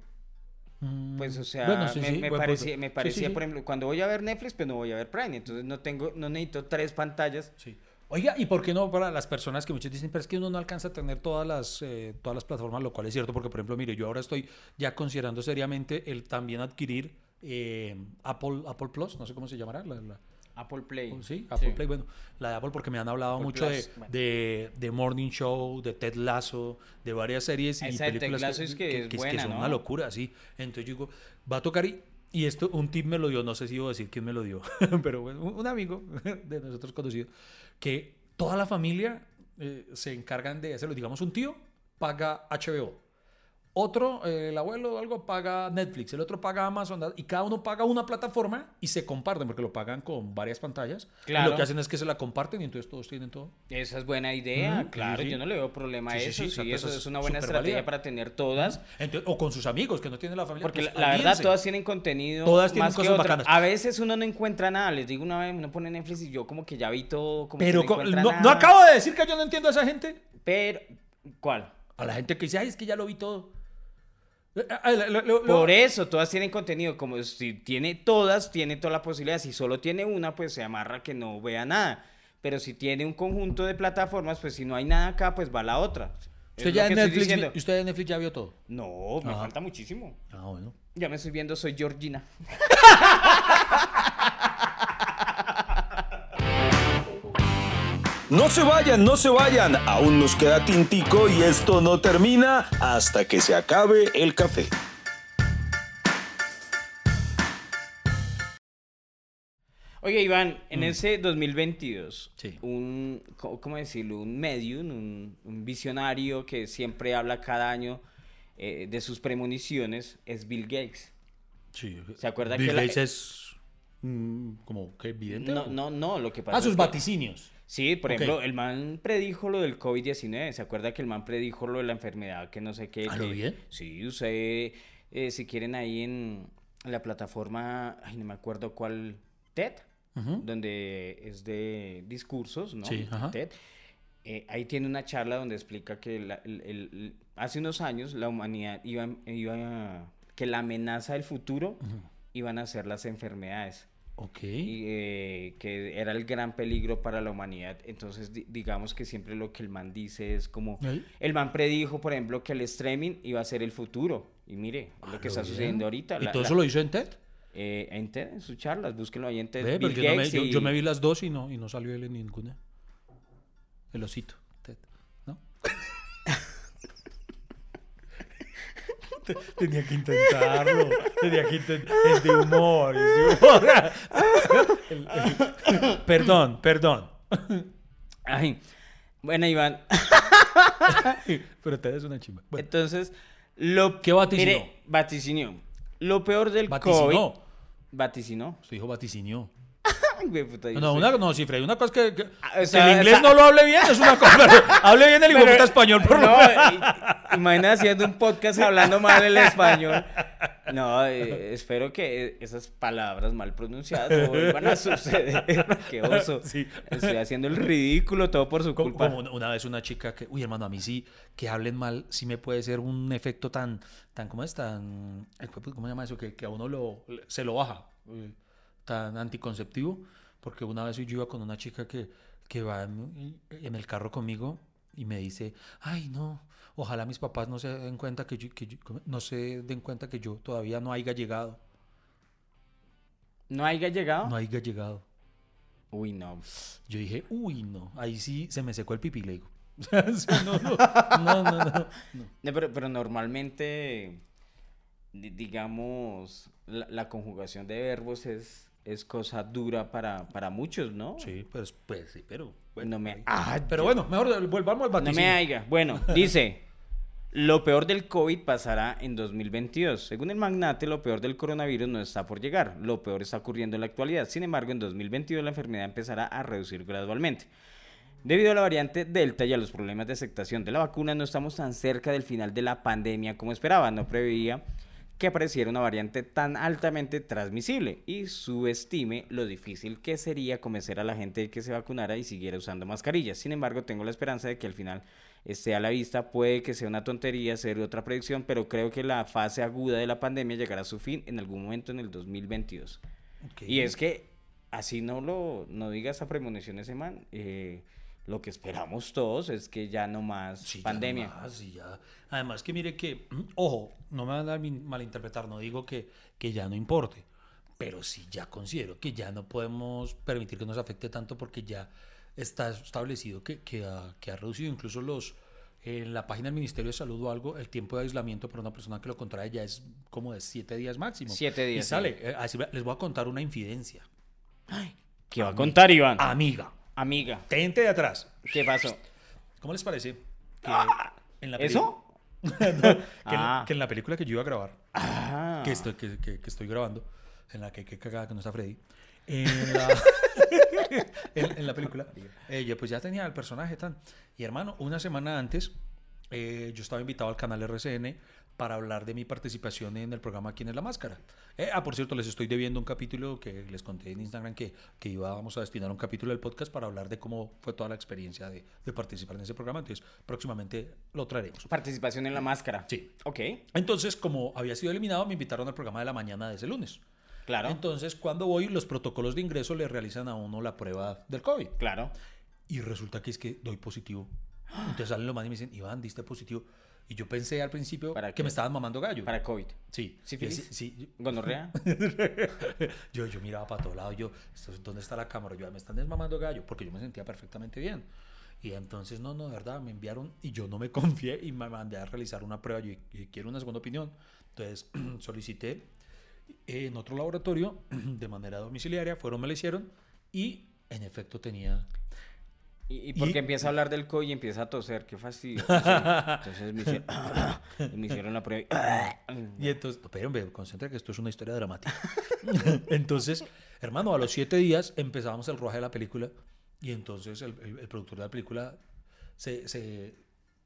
pues o sea,
Mm, Bueno, sí,
me,
sí,
me parecía, me parecía,
sí.
por ejemplo, cuando voy a ver Netflix, pues no voy a ver Prime, entonces no tengo, no necesito tres pantallas.
Sí. Oiga, ¿y por qué no para las personas que muchos dicen, pero es que uno no alcanza a tener todas las, eh, todas las plataformas, lo cual es cierto, porque por ejemplo, mire, yo ahora estoy ya considerando seriamente el también adquirir eh, Apple, Apple Plus, no sé cómo se llamará, la, la-
Apple Play.
Sí, Apple Play, bueno, la de Apple porque me han hablado
Apple
mucho de,
bueno.
de, de Morning Show, de Ted Lasso, de varias series y
Esa de Ted
películas
Lasso es que es buena,
son
¿no?
una locura, sí. Entonces yo digo, va a tocar y, y esto, un tip me lo dio, no sé si iba a decir quién me lo dio, pero bueno, un amigo de nosotros conocido, que toda la familia eh, se encargan de hacerlo, digamos, un tío paga HBO, Otro, eh, el abuelo o algo paga Netflix, el otro paga Amazon y cada uno paga una plataforma y se comparten porque lo pagan con varias pantallas. Y lo que hacen es que se la comparten y entonces todos tienen todo.
Esa es buena idea, claro,
sí,
yo no le veo problema a
Sí,
eso,
sí,
sí, eso es una buena estrategia para tener todas,
Entonces, o con sus amigos que no tienen la familia.
porque
pues,
la, la verdad todas tienen contenido
Todas tienen
más
cosas bacanas.
A veces uno no encuentra nada, les digo una vez, uno pone Netflix y yo como que ya vi todo, como
Pero
que no,
no, acabo de decir que yo no entiendo a esa gente.
Pero, ¿cuál?
A la gente que dice, ay, es que ya lo vi todo. Lo- lo- lo-
Por eso, todas tienen contenido. Como si tiene todas, tiene toda la posibilidad. Si solo tiene una, pues se amarra que no vea nada. Pero si tiene un conjunto de plataformas, pues si no hay nada acá, pues va a la otra.
Usted ya, Netflix, usted en Netflix ya vio todo.
No, me
Ah.
falta muchísimo.
Ah, bueno.
Ya me estoy viendo, soy Georgina.
No se vayan, no se vayan. Aún nos queda tintico y esto no termina hasta que se acabe el café.
Oye, Iván, en ese 2022,
Sí.
un, ¿cómo decirlo? Un medium, un, un visionario que siempre habla cada año eh, de sus premoniciones es Bill Gates.
Sí.
¿Se acuerda
Bill
que la-
Gates es mm, como que evidente?
No,
o-
no, no, lo que pasa
Ah, sus
es que-
vaticinios.
Sí, por ejemplo, el man predijo lo del COVID-19. ¿Se acuerda que el man predijo lo de la enfermedad que no sé qué?
¿Ah, lo
que-
bien?
Sí, usted, eh, si quieren ahí en la plataforma, ay, no me acuerdo cuál, TED, donde es de discursos, ¿no?
Sí, ajá.
TED. Eh, ahí tiene una charla donde explica que la- el- el- el- hace unos años la humanidad iba, iba a- que la amenaza del futuro iban a ser las enfermedades
Ok.
y eh, que era el gran peligro para la humanidad. Entonces, di- digamos que siempre lo que el man dice es como, el man predijo, por ejemplo, que el streaming iba a ser el futuro. Y mire,
Ah,
lo que
lo
está
bien.
sucediendo ahorita.
¿Y
la-
todo
la-
eso lo hizo en TED?
eh, en TED, en sus charlas, búsquenlo ahí en TED.
Ve, no me- yo,
y-
yo me vi las dos y no, y no salió él en ninguna. El osito. TED, ¿no? Te- Tenía que intentarlo. Tenía que intentar. Es de humor. Es de humor. El- el- Perdón, perdón.
Ay, bueno, Iván,
Pero TED es una chimba. Bueno,
entonces, lo...
¿Qué vaticinó?
Mire, vaticinió. Lo peor del
vaticinó.
COVID... Vaticinó.
Usted dijo vaticinó.
Puta,
No, una, no, Freddy, una cosa que, que,
Ah,
que el inglés no lo hable bien, es una cosa. Pero hable bien el hijo español, por
no, imagina haciendo un podcast hablando mal el español. No, eh, espero que esas palabras mal pronunciadas no vuelvan a suceder. Qué oso.
Sí.
Estoy haciendo el ridículo todo por su
Como,
culpa.
como una- vez una chica que, uy, hermano, a mí sí, que hablen mal, sí me puede ser un efecto tan, tan, ¿cómo es? Tan, ay, ¿cómo se llama eso? Que, que a uno lo, se lo baja, tan anticonceptivo, porque una vez yo iba con una chica que, que va en, en el carro conmigo y me dice, ay, no, ojalá mis papás no se den cuenta que yo, que yo- no se den cuenta que yo todavía no haya llegado,
¿No haya llegado?
no haya llegado.
Uy, no.
Yo dije, uy, no, ahí sí se me secó el pipí, le digo. No, no, no,
pero, pero normalmente, di- digamos, la conjugación de verbos es, es cosa dura para, para muchos, ¿no?
Sí, pues, pues sí, pero.
No me- Ah,
pero bueno, mejor volvamos al
No
vaticinio.
me haiga. Bueno, dice, lo peor del COVID pasará en 2022. Según el magnate, lo peor del coronavirus no está por llegar. Lo peor está ocurriendo en la actualidad. Sin embargo, en 2022 la enfermedad empezará a reducir gradualmente. Debido a la variante Delta y a los problemas de aceptación de la vacuna, no estamos tan cerca del final de la pandemia como esperaba. No preveía que apareciera una variante tan altamente transmisible y subestime lo difícil que sería convencer a la gente de que se vacunara y siguiera usando mascarillas. Sin embargo, tengo la esperanza de que al final esté a la vista. Puede que sea una tontería hacer otra predicción, pero creo que la fase aguda de la pandemia llegará a su fin en algún momento en el 2022.
Ok.
Y es que así no lo no diga esa premonición ese man. eh, lo que esperamos todos es que ya no más
Sí, ya
pandemia.
no más, sí, ya. Además que mire que, ojo, no me van a malinterpretar, no digo que, que ya no importe, pero sí ya considero que ya no podemos permitir que nos afecte tanto porque ya está establecido que, que, ha, que ha reducido incluso los... En la página del Ministerio de Salud o algo, el tiempo de aislamiento para una persona que lo contrae ya es como de siete días máximo.
Siete días,
Y
sí.
sale. eh, así les voy a contar una infidencia.
¿Qué va a contar, Iván?
Amiga,
Amiga,
tente de atrás.
¿qué pasó?
¿Cómo les parece? Que en la
¿Eso?
No, que, en-
Ah.
que en la película que yo iba a grabar,
Ah.
que, estoy, que, que- que estoy grabando, en la que, que cagada que no está Freddy, en la, en, en la película, eh, yo pues ya tenía el personaje tan. Y hermano, una semana antes, eh, yo estaba invitado al canal RCN para hablar de mi participación en el programa ¿Quién es la máscara? Eh, ah, por cierto, les estoy debiendo un capítulo que les conté en Instagram que, que íbamos a destinar un capítulo del podcast para hablar de cómo fue toda la experiencia de, de participar en ese programa. Entonces, próximamente lo traeremos.
Participación en la máscara.
Sí.
Ok,
Entonces, como había sido eliminado, me invitaron al programa de la mañana de ese lunes.
claro.
Entonces, cuando voy, los protocolos de ingreso le realizan a uno la prueba del COVID.
claro.
Y resulta que es que doy positivo. Entonces salen los manes y me dicen, Iván, diste positivo. Y yo pensé al principio
¿Para
que me estaban mamando gallo.
Para COVID.
Sí. Así- sí.
¿Gonorrea?
Yo, yo miraba para todos lados. Yo, "Esto es- ¿dónde está la cámara? Yo, me están desmamando gallo. Porque yo me sentía perfectamente bien. Y entonces, no, no, de verdad, me enviaron y yo no me confié y me mandé a realizar una prueba. Yo y quiero una segunda opinión. Entonces, solicité en otro laboratorio de manera domiciliaria. Fueron, me la hicieron y en efecto tenía
Y, y porque
Y-
empieza a hablar del COVID y empieza a toser, qué fastidio. Entonces me hicieron, y me hicieron la prueba.
Y entonces, pero hombre, concentra que esto es una historia dramática. entonces, hermano, a los siete días empezábamos el rodaje de la película y entonces el, el- el productor de la película se, se,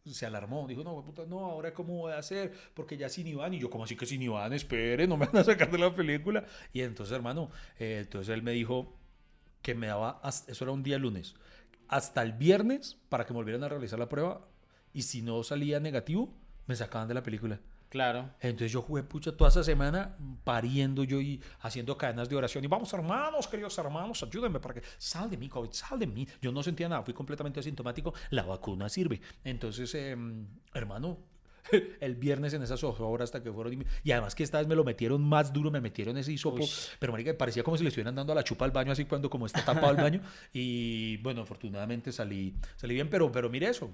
se alarmó. Dijo, no, puta, no, ahora cómo voy a hacer, porque ya sin Iván. Y yo, como así que sin Iván? Espere, no me van a sacar de la película. Y entonces, hermano, eh, entonces él me dijo que me daba, hasta- eso era un día lunes, hasta el viernes para que me volvieran a realizar la prueba y si no salía negativo, me sacaban de la película.
Claro.
Entonces yo jugué pucha toda esa semana pariendo yo y haciendo cadenas de oración. Y vamos, hermanos, queridos hermanos, ayúdenme para que sal de mí, COVID, sal de mí. Yo no sentía nada, fui completamente asintomático. La vacuna sirve. Entonces, em, hermano, el viernes en esas horas hasta que fueron. y- Y además que esta vez me lo metieron más duro, me metieron ese hisopo.
Uy.
Pero, marica, parecía como si le estuvieran dando a la chupa al baño, así cuando como está tapado el baño. Y bueno, afortunadamente salí, salí bien, pero, pero mire eso.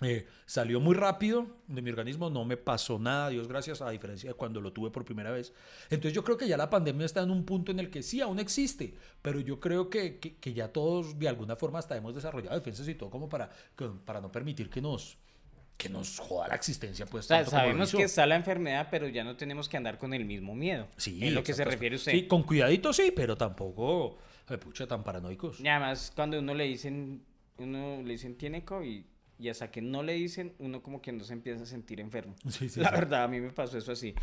Eh, salió muy rápido de mi organismo, no me pasó nada, Dios gracias, a diferencia de cuando lo tuve por primera vez. Entonces yo creo que ya la pandemia está en un punto en el que sí, aún existe, pero yo creo que, que- que ya todos de alguna forma hasta hemos desarrollado defensas y todo como para, para no permitir que nos, que nos joda la existencia. Pues,
O sea, sabemos que está la enfermedad, pero ya no tenemos que andar con el mismo miedo.
Sí,
es lo que se refiere usted.
Sí, con cuidadito sí, pero tampoco, pucha, tan paranoicos.
Y además, cuando uno le dicen, uno le dicen tiene COVID, y hasta que no le dicen, uno como que no se empieza a sentir enfermo.
Sí, sí,
la
sí.
verdad, a mí me pasó eso así.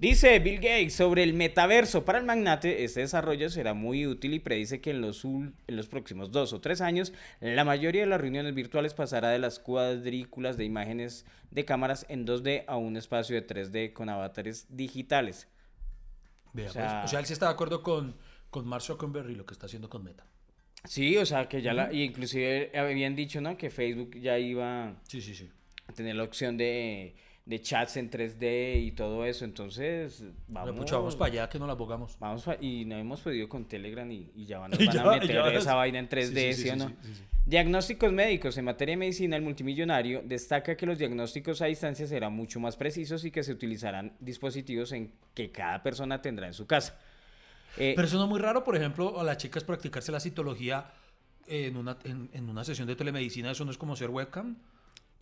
Dice Bill Gates sobre el metaverso. Para el magnate, este desarrollo será muy útil y predice que en los, en los próximos dos o tres años, la mayoría de las reuniones virtuales pasará de las cuadrículas de imágenes de cámaras en 2D a un espacio de 3D con avatares digitales.
Vea,
o sea-
pues, o sea, él sí está de acuerdo con, con Mark Zuckerberg y lo que está haciendo con Meta.
Sí, o sea, que ya la... Y inclusive habían dicho, ¿no? Que Facebook ya iba
Sí, sí, sí.
a tener la opción de, de chats en 3D y todo eso. Entonces,
Vamos,
vamos...
vamos para allá que no la abogamos.
Vamos pa- y no hemos podido con Telegram y, y ya van, nos
Y
van
ya-
a meter
ya-
esa vaina en 3D,
sí,
¿sí,
sí,
o no? Diagnósticos médicos. En materia de medicina, el multimillonario destaca que los diagnósticos a distancia serán mucho más precisos y que se utilizarán dispositivos en que cada persona tendrá en su casa. Eh,
Pero eso no es muy raro, por ejemplo, a las chicas practicarse la citología en una, en, en una sesión de telemedicina, eso no es como ser webcam.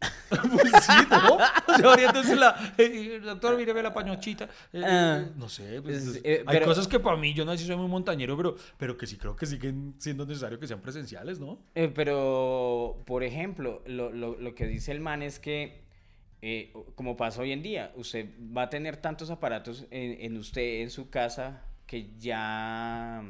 pues sí, ¿no? O sea, ahora entonces la, eh, doctor, míreme la pañochita. eh,
Ah.
no sé, pues,
Es- eh,
hay
pero-
cosas que para mí, yo no sé si soy muy montañero, pero, pero que sí creo que siguen siendo necesario que sean presenciales, ¿no?
Eh, pero, por ejemplo, lo, lo- lo que dice el man es que, eh, como pasa hoy en día, usted va a tener tantos aparatos en, en usted, en su casa, que ya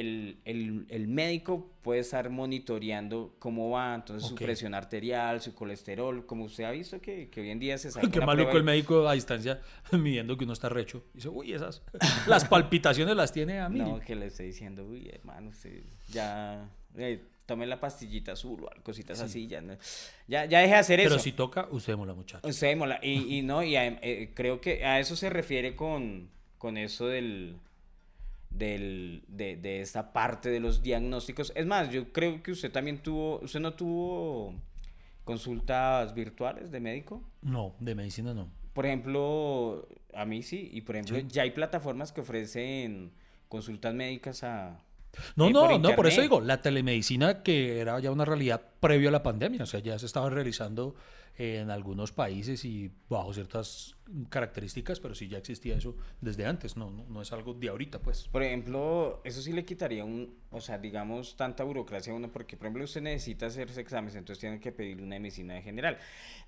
el, el- el médico puede estar monitoreando cómo va, entonces su presión arterial, su colesterol, como usted ha visto que, que hoy en día se saca
Qué maluco el médico a distancia midiendo que uno está recho. Dice, uy, esas. Las palpitaciones las tiene a mí.
No, que le estoy diciendo, uy, hermano, usted ya... eh, tome la pastillita azul o cositas así, ya, ya, ya deje de hacer
pero
eso.
si toca, usémosla, muchachos.
Se mola. Y, y no, y a- eh, creo que a eso se refiere con, con eso del, del de, de esta parte de los diagnósticos. Es más, yo creo que usted también tuvo, usted no tuvo consultas virtuales de médico.
No, de medicina no.
Por ejemplo, a mí sí, y por ejemplo,
Sí.
ya hay plataformas que ofrecen consultas médicas a,
No,
eh,
no,
por
no, por eso digo, la telemedicina que era ya una realidad previo a la pandemia, o sea, ya se estaba realizando en algunos países y bajo ciertas características, pero sí ya existía eso desde antes, no, no, no es algo de ahorita, pues.
Por ejemplo, eso sí le quitaría un, o sea, digamos, tanta burocracia a uno, porque, por ejemplo, usted necesita hacerse exámenes, entonces tiene que pedir una medicina general.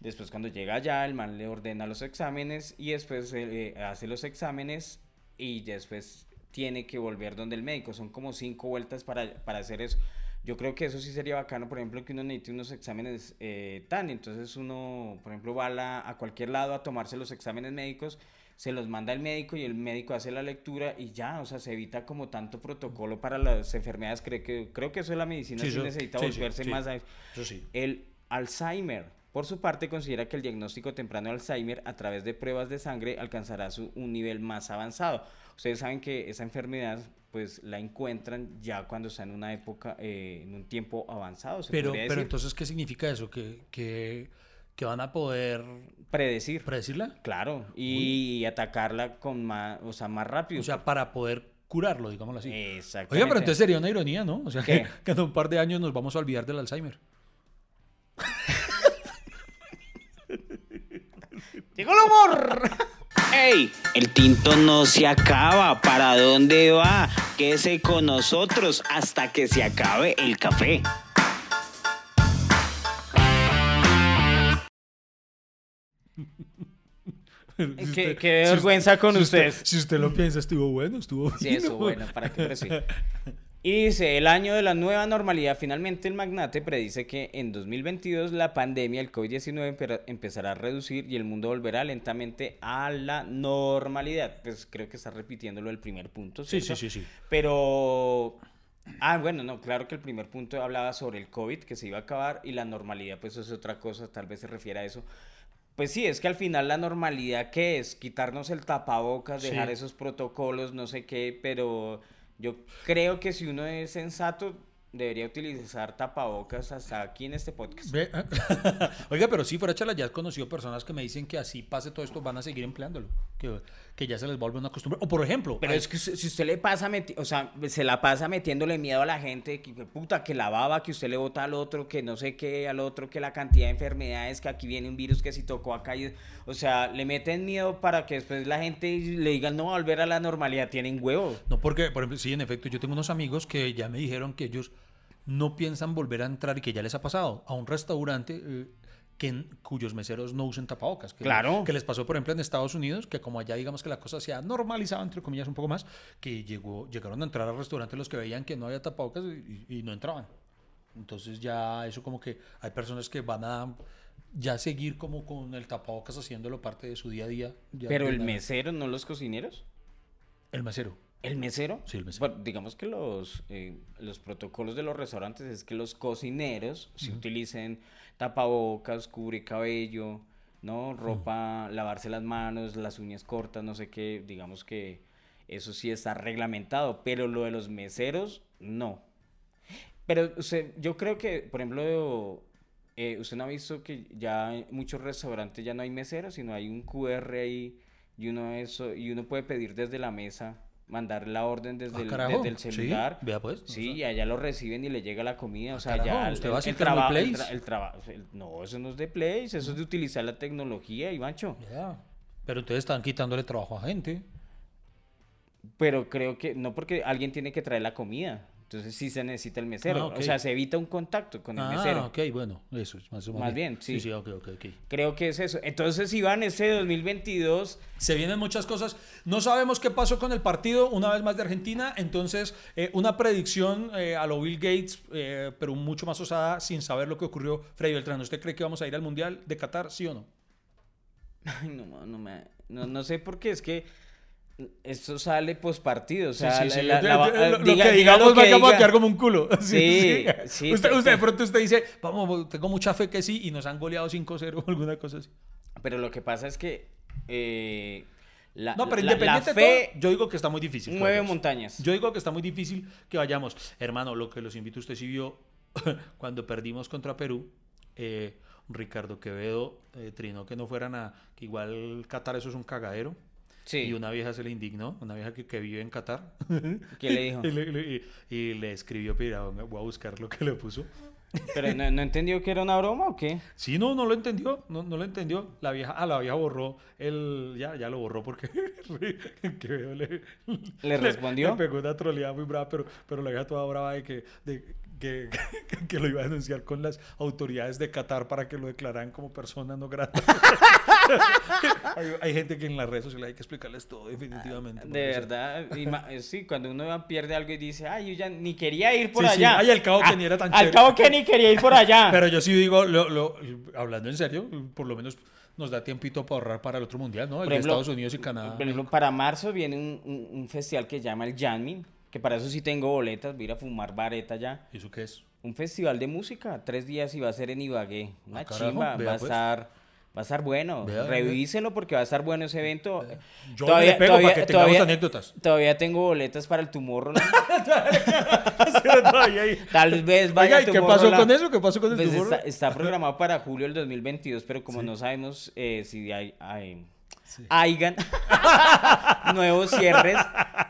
Después, cuando llega allá, el man le ordena los exámenes y después eh, eh, hace los exámenes y después tiene que volver donde el médico. Son como cinco vueltas para, para hacer eso. Yo creo que eso sí sería bacano, por ejemplo, que uno necesite unos exámenes eh, tan, entonces uno, por ejemplo, va a, la- a cualquier lado a tomarse los exámenes médicos, se los manda el médico y el médico hace la lectura y ya, o sea, se evita como tanto protocolo para las enfermedades. Creo que, creo que eso de la medicina sí,
eso-
necesita
sí, sí,
volverse
sí,
más a
Eso
el Alzheimer. Por su parte, considera que el diagnóstico temprano de Alzheimer a través de pruebas de sangre alcanzará su, un nivel más avanzado. Ustedes saben que esa enfermedad pues la encuentran ya cuando está en una época, eh, en un tiempo avanzado. Se
Pero, pero entonces, ¿qué significa eso? ¿Que, que, que van a poder
predecir.
predecirla?
Claro, y atacarla con más, o sea, más rápido.
O sea, para poder curarlo, digámoslo así.
Exactamente.
Oiga, pero entonces sería una ironía, ¿no? O sea, que en un par de años nos vamos a olvidar del Alzheimer.
¡Llegó el humor!
¡Ey! El tinto no se acaba. ¿Para dónde va? Quédese con nosotros hasta que se acabe el café.
Si
Qué,
usted-
qué
si
vergüenza con
si usted-
ustedes.
Si usted lo piensa, estuvo bueno, estuvo
Sí,
bien,
eso
¿no?
bueno, para sí. Y dice, el año de la nueva normalidad, finalmente el magnate predice que en 2022 la pandemia, el COVID-19, empe- empezará a reducir y el mundo volverá lentamente a la normalidad. Pues creo que está repitiéndolo el primer punto.
Sí, sí, sí, sí.
Pero... Ah, bueno, no, claro que el primer punto hablaba sobre el COVID, que se iba a acabar, y la normalidad, pues eso es otra cosa, tal vez se refiere a eso. Pues sí, es que al final la normalidad, ¿qué es? Quitarnos el tapabocas,
Sí.
dejar esos protocolos, no sé qué, pero yo creo que si uno es sensato, debería utilizar tapabocas hasta aquí en este podcast.
Ve- Oiga, pero sí, fuera charla, ya he conocido personas que me dicen que así pase todo esto, van a seguir empleándolo. Que, que ya se les vuelve una costumbre. O por ejemplo,
Pero
hay-
es que si usted le pasa, o sea, se la pasa metiéndole miedo a la gente, que puta, que la baba, que usted le vota al otro, que no sé qué, al otro, que la cantidad de enfermedades, que aquí viene un virus que si tocó acá, y- o sea, le meten miedo para que después la gente le diga no va a volver a la normalidad, tienen huevo.
No, porque, por ejemplo, sí, en efecto, yo tengo unos amigos que ya me dijeron que ellos no piensan volver a entrar y que ya les ha pasado a un restaurante eh, que, cuyos meseros no usen tapabocas. Que,
Claro.
Que les pasó, por ejemplo, en Estados Unidos, que como allá digamos que la cosa se ha normalizado, entre comillas, un poco más, que llegó, llegaron a entrar al restaurante los que veían que no había tapabocas y, y no entraban. Entonces ya eso como que hay personas que van a ya seguir como con el tapabocas haciéndolo parte de su día a día. ya
Pero el mesero, no los cocineros.
El mesero.
¿El mesero?
Sí, el mesero.
Bueno, digamos que los, eh, los protocolos de los restaurantes es que los cocineros si utilicen tapabocas, cubre cabello, ¿no? Ropa, lavarse las manos, las uñas cortas, no sé qué, digamos que eso sí está reglamentado, pero lo de los meseros, no. Pero usted, yo creo que, por ejemplo, eh, usted no ha visto que ya en muchos restaurantes ya no hay meseros, sino hay un QR ahí y uno eso y uno puede pedir desde la mesa, mandar la orden desde,
Ah,
el, desde el
sí,
celular.
vea pues,
Sí,
o
y allá lo reciben y le llega la comida, o sea,
carajo,
ya el,
¿usted va
el,
sin
el trabajo, el,
Thermoplace?
tra- el trabajo, no, eso no es de Place, eso es de utilizar la tecnología, Ivancho.
Ya. Pero ustedes están quitándole trabajo a gente.
Pero creo que no porque alguien tiene que traer la comida. Entonces sí se necesita el mesero.
Ah.
O sea, se evita un contacto con el
ah,
mesero.
ok, bueno, eso es más,
Más bien, sí.
Sí, sí, ok, ok, ok.
Creo que es eso. Entonces, Iván, ese 2022,
Se vienen muchas cosas. No sabemos qué pasó con el partido, una vez más de Argentina. Entonces, eh, una predicción eh, a lo Bill Gates, eh, pero mucho más osada, sin saber lo que ocurrió. Freddy Beltrán, ¿usted cree que vamos a ir al Mundial de Qatar, sí o no?
ay, no, no, me, no, no sé por qué, es que esto sale post partido. O sea,
Sí, sí, sí.
la- la- la-
Lo-
diga-
que
diga
digamos
lo que
vamos a quedar como un culo.
Sí, sí,
Usted, de pronto usted dice, vamos, tengo mucha fe que sí, y nos han goleado 5-0 o alguna cosa así.
Pero lo que pasa es que eh, la,
No, pero independiente
fe
de todo, yo digo que está muy difícil. vayamos.
montañas.
Yo digo que está muy difícil que vayamos. Hermano, lo que los invito, usted sí vio cuando perdimos contra Perú. eh, Ricardo Quevedo eh, trinó que no fueran a. que igual Qatar eso es un cagadero.
Sí.
Y una vieja se le indignó, una vieja que, que vive en Qatar.
¿Qué le dijo?
y, le, le- y- y le escribió, mira, voy a buscar lo que le puso.
¿Pero no, no entendió que era una broma o qué?
Sí, no, no lo entendió, no, no lo entendió. La vieja, ah, la vieja borró el, ya, ya lo borró porque que le,
¿Le respondió?
Le pegó una troleada muy brava, pero, pero la vieja toda brava de que, de, que, que lo iba a denunciar con las autoridades de Qatar para que lo declararan como persona no grata. Hay, hay gente que en las redes sociales hay que explicarles todo definitivamente.
De verdad, y eh, sí, cuando uno pierde algo y dice, ay, yo ya ni quería ir por
Sí, sí,
allá.
ay, al cabo que
Ah,
ni era tan
Al
chévere.
cabo que ni quería ir por allá.
Pero yo sí digo, lo, lo- hablando en serio, por lo menos nos da tiempito para ahorrar para el otro mundial, ¿no? El
Por
de Estados Unidos y Canadá.
Por ejemplo, para marzo viene un, un- un festival que se llama el Janmin, que para eso sí tengo boletas, voy a ir a fumar vareta ya.
¿Y eso qué es?
Un festival de música, tres días y va a ser en Ibagué. Una
Ah,
chimba, va a
pues.
estar... Va a estar bueno,
Vea,
revísenlo porque va a estar bueno ese evento.
Yo le pego para que tengamos anécdotas.
Todavía tengo boletas para el tumor.
Todavía ahí.
Tal vez vaya
Oiga, ¿y qué pasó con eso? ¿Qué pasó con el
Pues
Tomorrow?
está, está programado para julio del 2022, pero como no sabemos eh, si hay, hay hayan nuevos cierres,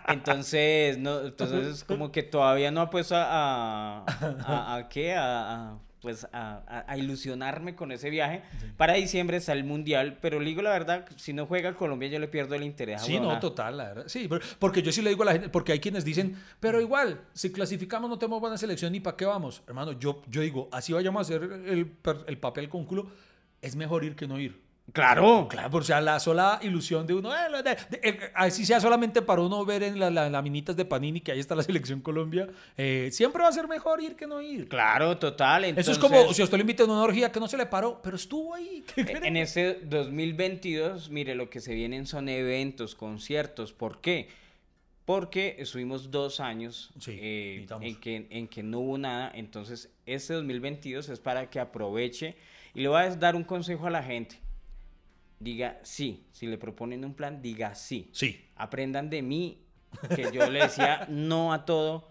entonces no, entonces como que todavía no ha puesto a, a, a- a qué a- pues a, a- a ilusionarme con ese viaje. Para diciembre está el mundial, pero le digo la verdad, si no juega Colombia yo le pierdo el interés. a
Sí, no, total, la verdad. Sí, pero- porque yo sí le digo a la gente, porque hay quienes dicen, pero igual, si clasificamos no tenemos buena selección, ni para qué vamos. Hermano, yo, yo digo, así vayamos a hacer el, el papel con culo, es mejor ir que no ir.
Claro,
Claro, o sea, la sola ilusión de uno, eh, de- de- eh, así sea solamente para uno ver en las la, laminitas de Panini que ahí está la selección Colombia, eh, siempre va a ser mejor ir que no ir.
claro, total.
Eso es como si a usted lo invita a una orgía que no se le paró, pero estuvo ahí.
En este 2022, mire, lo que se vienen son eventos, conciertos. ¿Por qué? Porque estuvimos dos años
Sí,
eh,
necesitamos.
en, que, en que no hubo nada. Entonces, este 2022 es para que aproveche. Y le voy a dar un consejo a la gente. Diga sí. Si le proponen un plan, diga sí.
Sí.
Aprendan de mí, que yo le decía no a todo.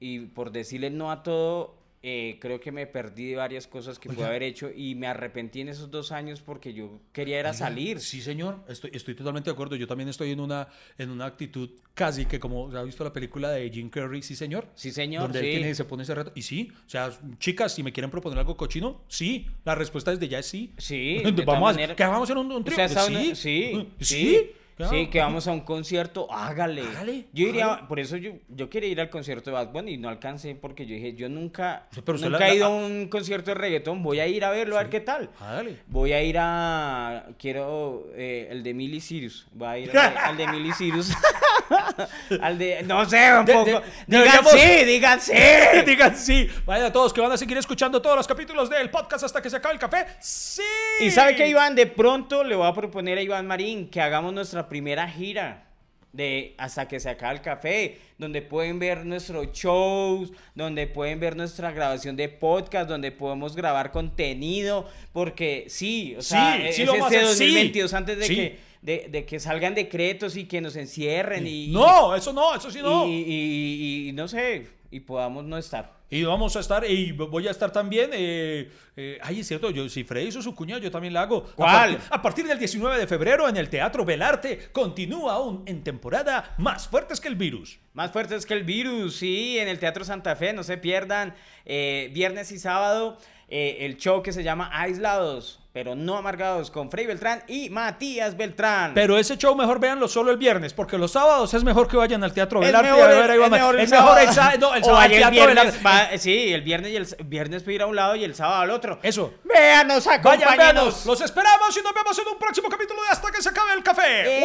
Y por decirle no a todo, eh, creo que me perdí de varias cosas que pude
Oiga.
haber hecho. Y me arrepentí en esos dos años porque yo quería era
Oiga,
salir.
Sí, señor, estoy, estoy totalmente de acuerdo. Yo también estoy en una, en una actitud casi que como ha visto la película de Jim Carrey, sí, señor.
Sí, señor,
Donde él tiene- se pone ese reto. Y sí, o sea, chicas, si me quieren proponer algo cochino, sí. La respuesta desde ya es sí.
Sí,
vamos a,
maneras.
que hagamos en un, un
O
trío.
sea,
sí.
una- sí, sí,
sí.
Sí, que vamos a un concierto, hágale.
Hágale,
Yo iría,
hágale.
por eso yo, yo quería ir al concierto de Bad Bunny y no alcancé porque yo dije, yo nunca,
pero
nunca
la-
he ido a un concierto de reggaetón, voy a ir a verlo, a ver qué tal.
Hágale.
Voy a ir a, quiero, eh, el de Miley Cyrus, voy a ir al de, al de Miley Cyrus. al de, no sé, un poco.
de-
digan sí, digan sí.
Digan sí. Vayan a todos que van a seguir escuchando todos los capítulos del podcast hasta que se acabe el café. Sí.
Y sabe que Iván, de pronto le voy a proponer a Iván Marín que hagamos nuestra primera gira de hasta que se acabe el café, donde pueden ver nuestros shows, donde pueden ver nuestra grabación de podcast, donde podemos grabar contenido, porque sí, o sea,
Sí,
es
sí lo vamos a
este
hacer, sí.
2022 antes de que de, de que salgan decretos y que nos encierren y
No, eso no, eso sí no.
y, y- y no sé, y podamos no estar.
Y vamos a estar, y voy a estar también. Eh, eh, ay, es cierto, yo, si Freddy hizo su cuña, yo también la hago. A
¿Cuál?
partir- A partir, del 19 de febrero en el Teatro Belarte, continúa aún en temporada Más Fuertes que el Virus.
Más fuertes que el virus, sí, en el Teatro Santa Fe, no se pierdan. eh, viernes y sábado, eh, el show que se llama Aislados, pero no amargados, con Frey Beltrán y Matías Beltrán.
Pero ese show mejor véanlo solo el viernes, porque los sábados es mejor que vayan al Teatro
Es
Belarte
mejor
a
el-
ver a
mejor
Mar-
el
Es mejor el
sábado.
no, el
O
sábado al
vaya el
Teatro
viernes,
Belarte.
va- sí, el viernes y el viernes puede ir a un lado y el sábado al otro.
Eso.
Véanos,
Vayan,
acompáñanos.
véanos. Los esperamos y nos vemos en un próximo capítulo de Hasta que se acabe el café.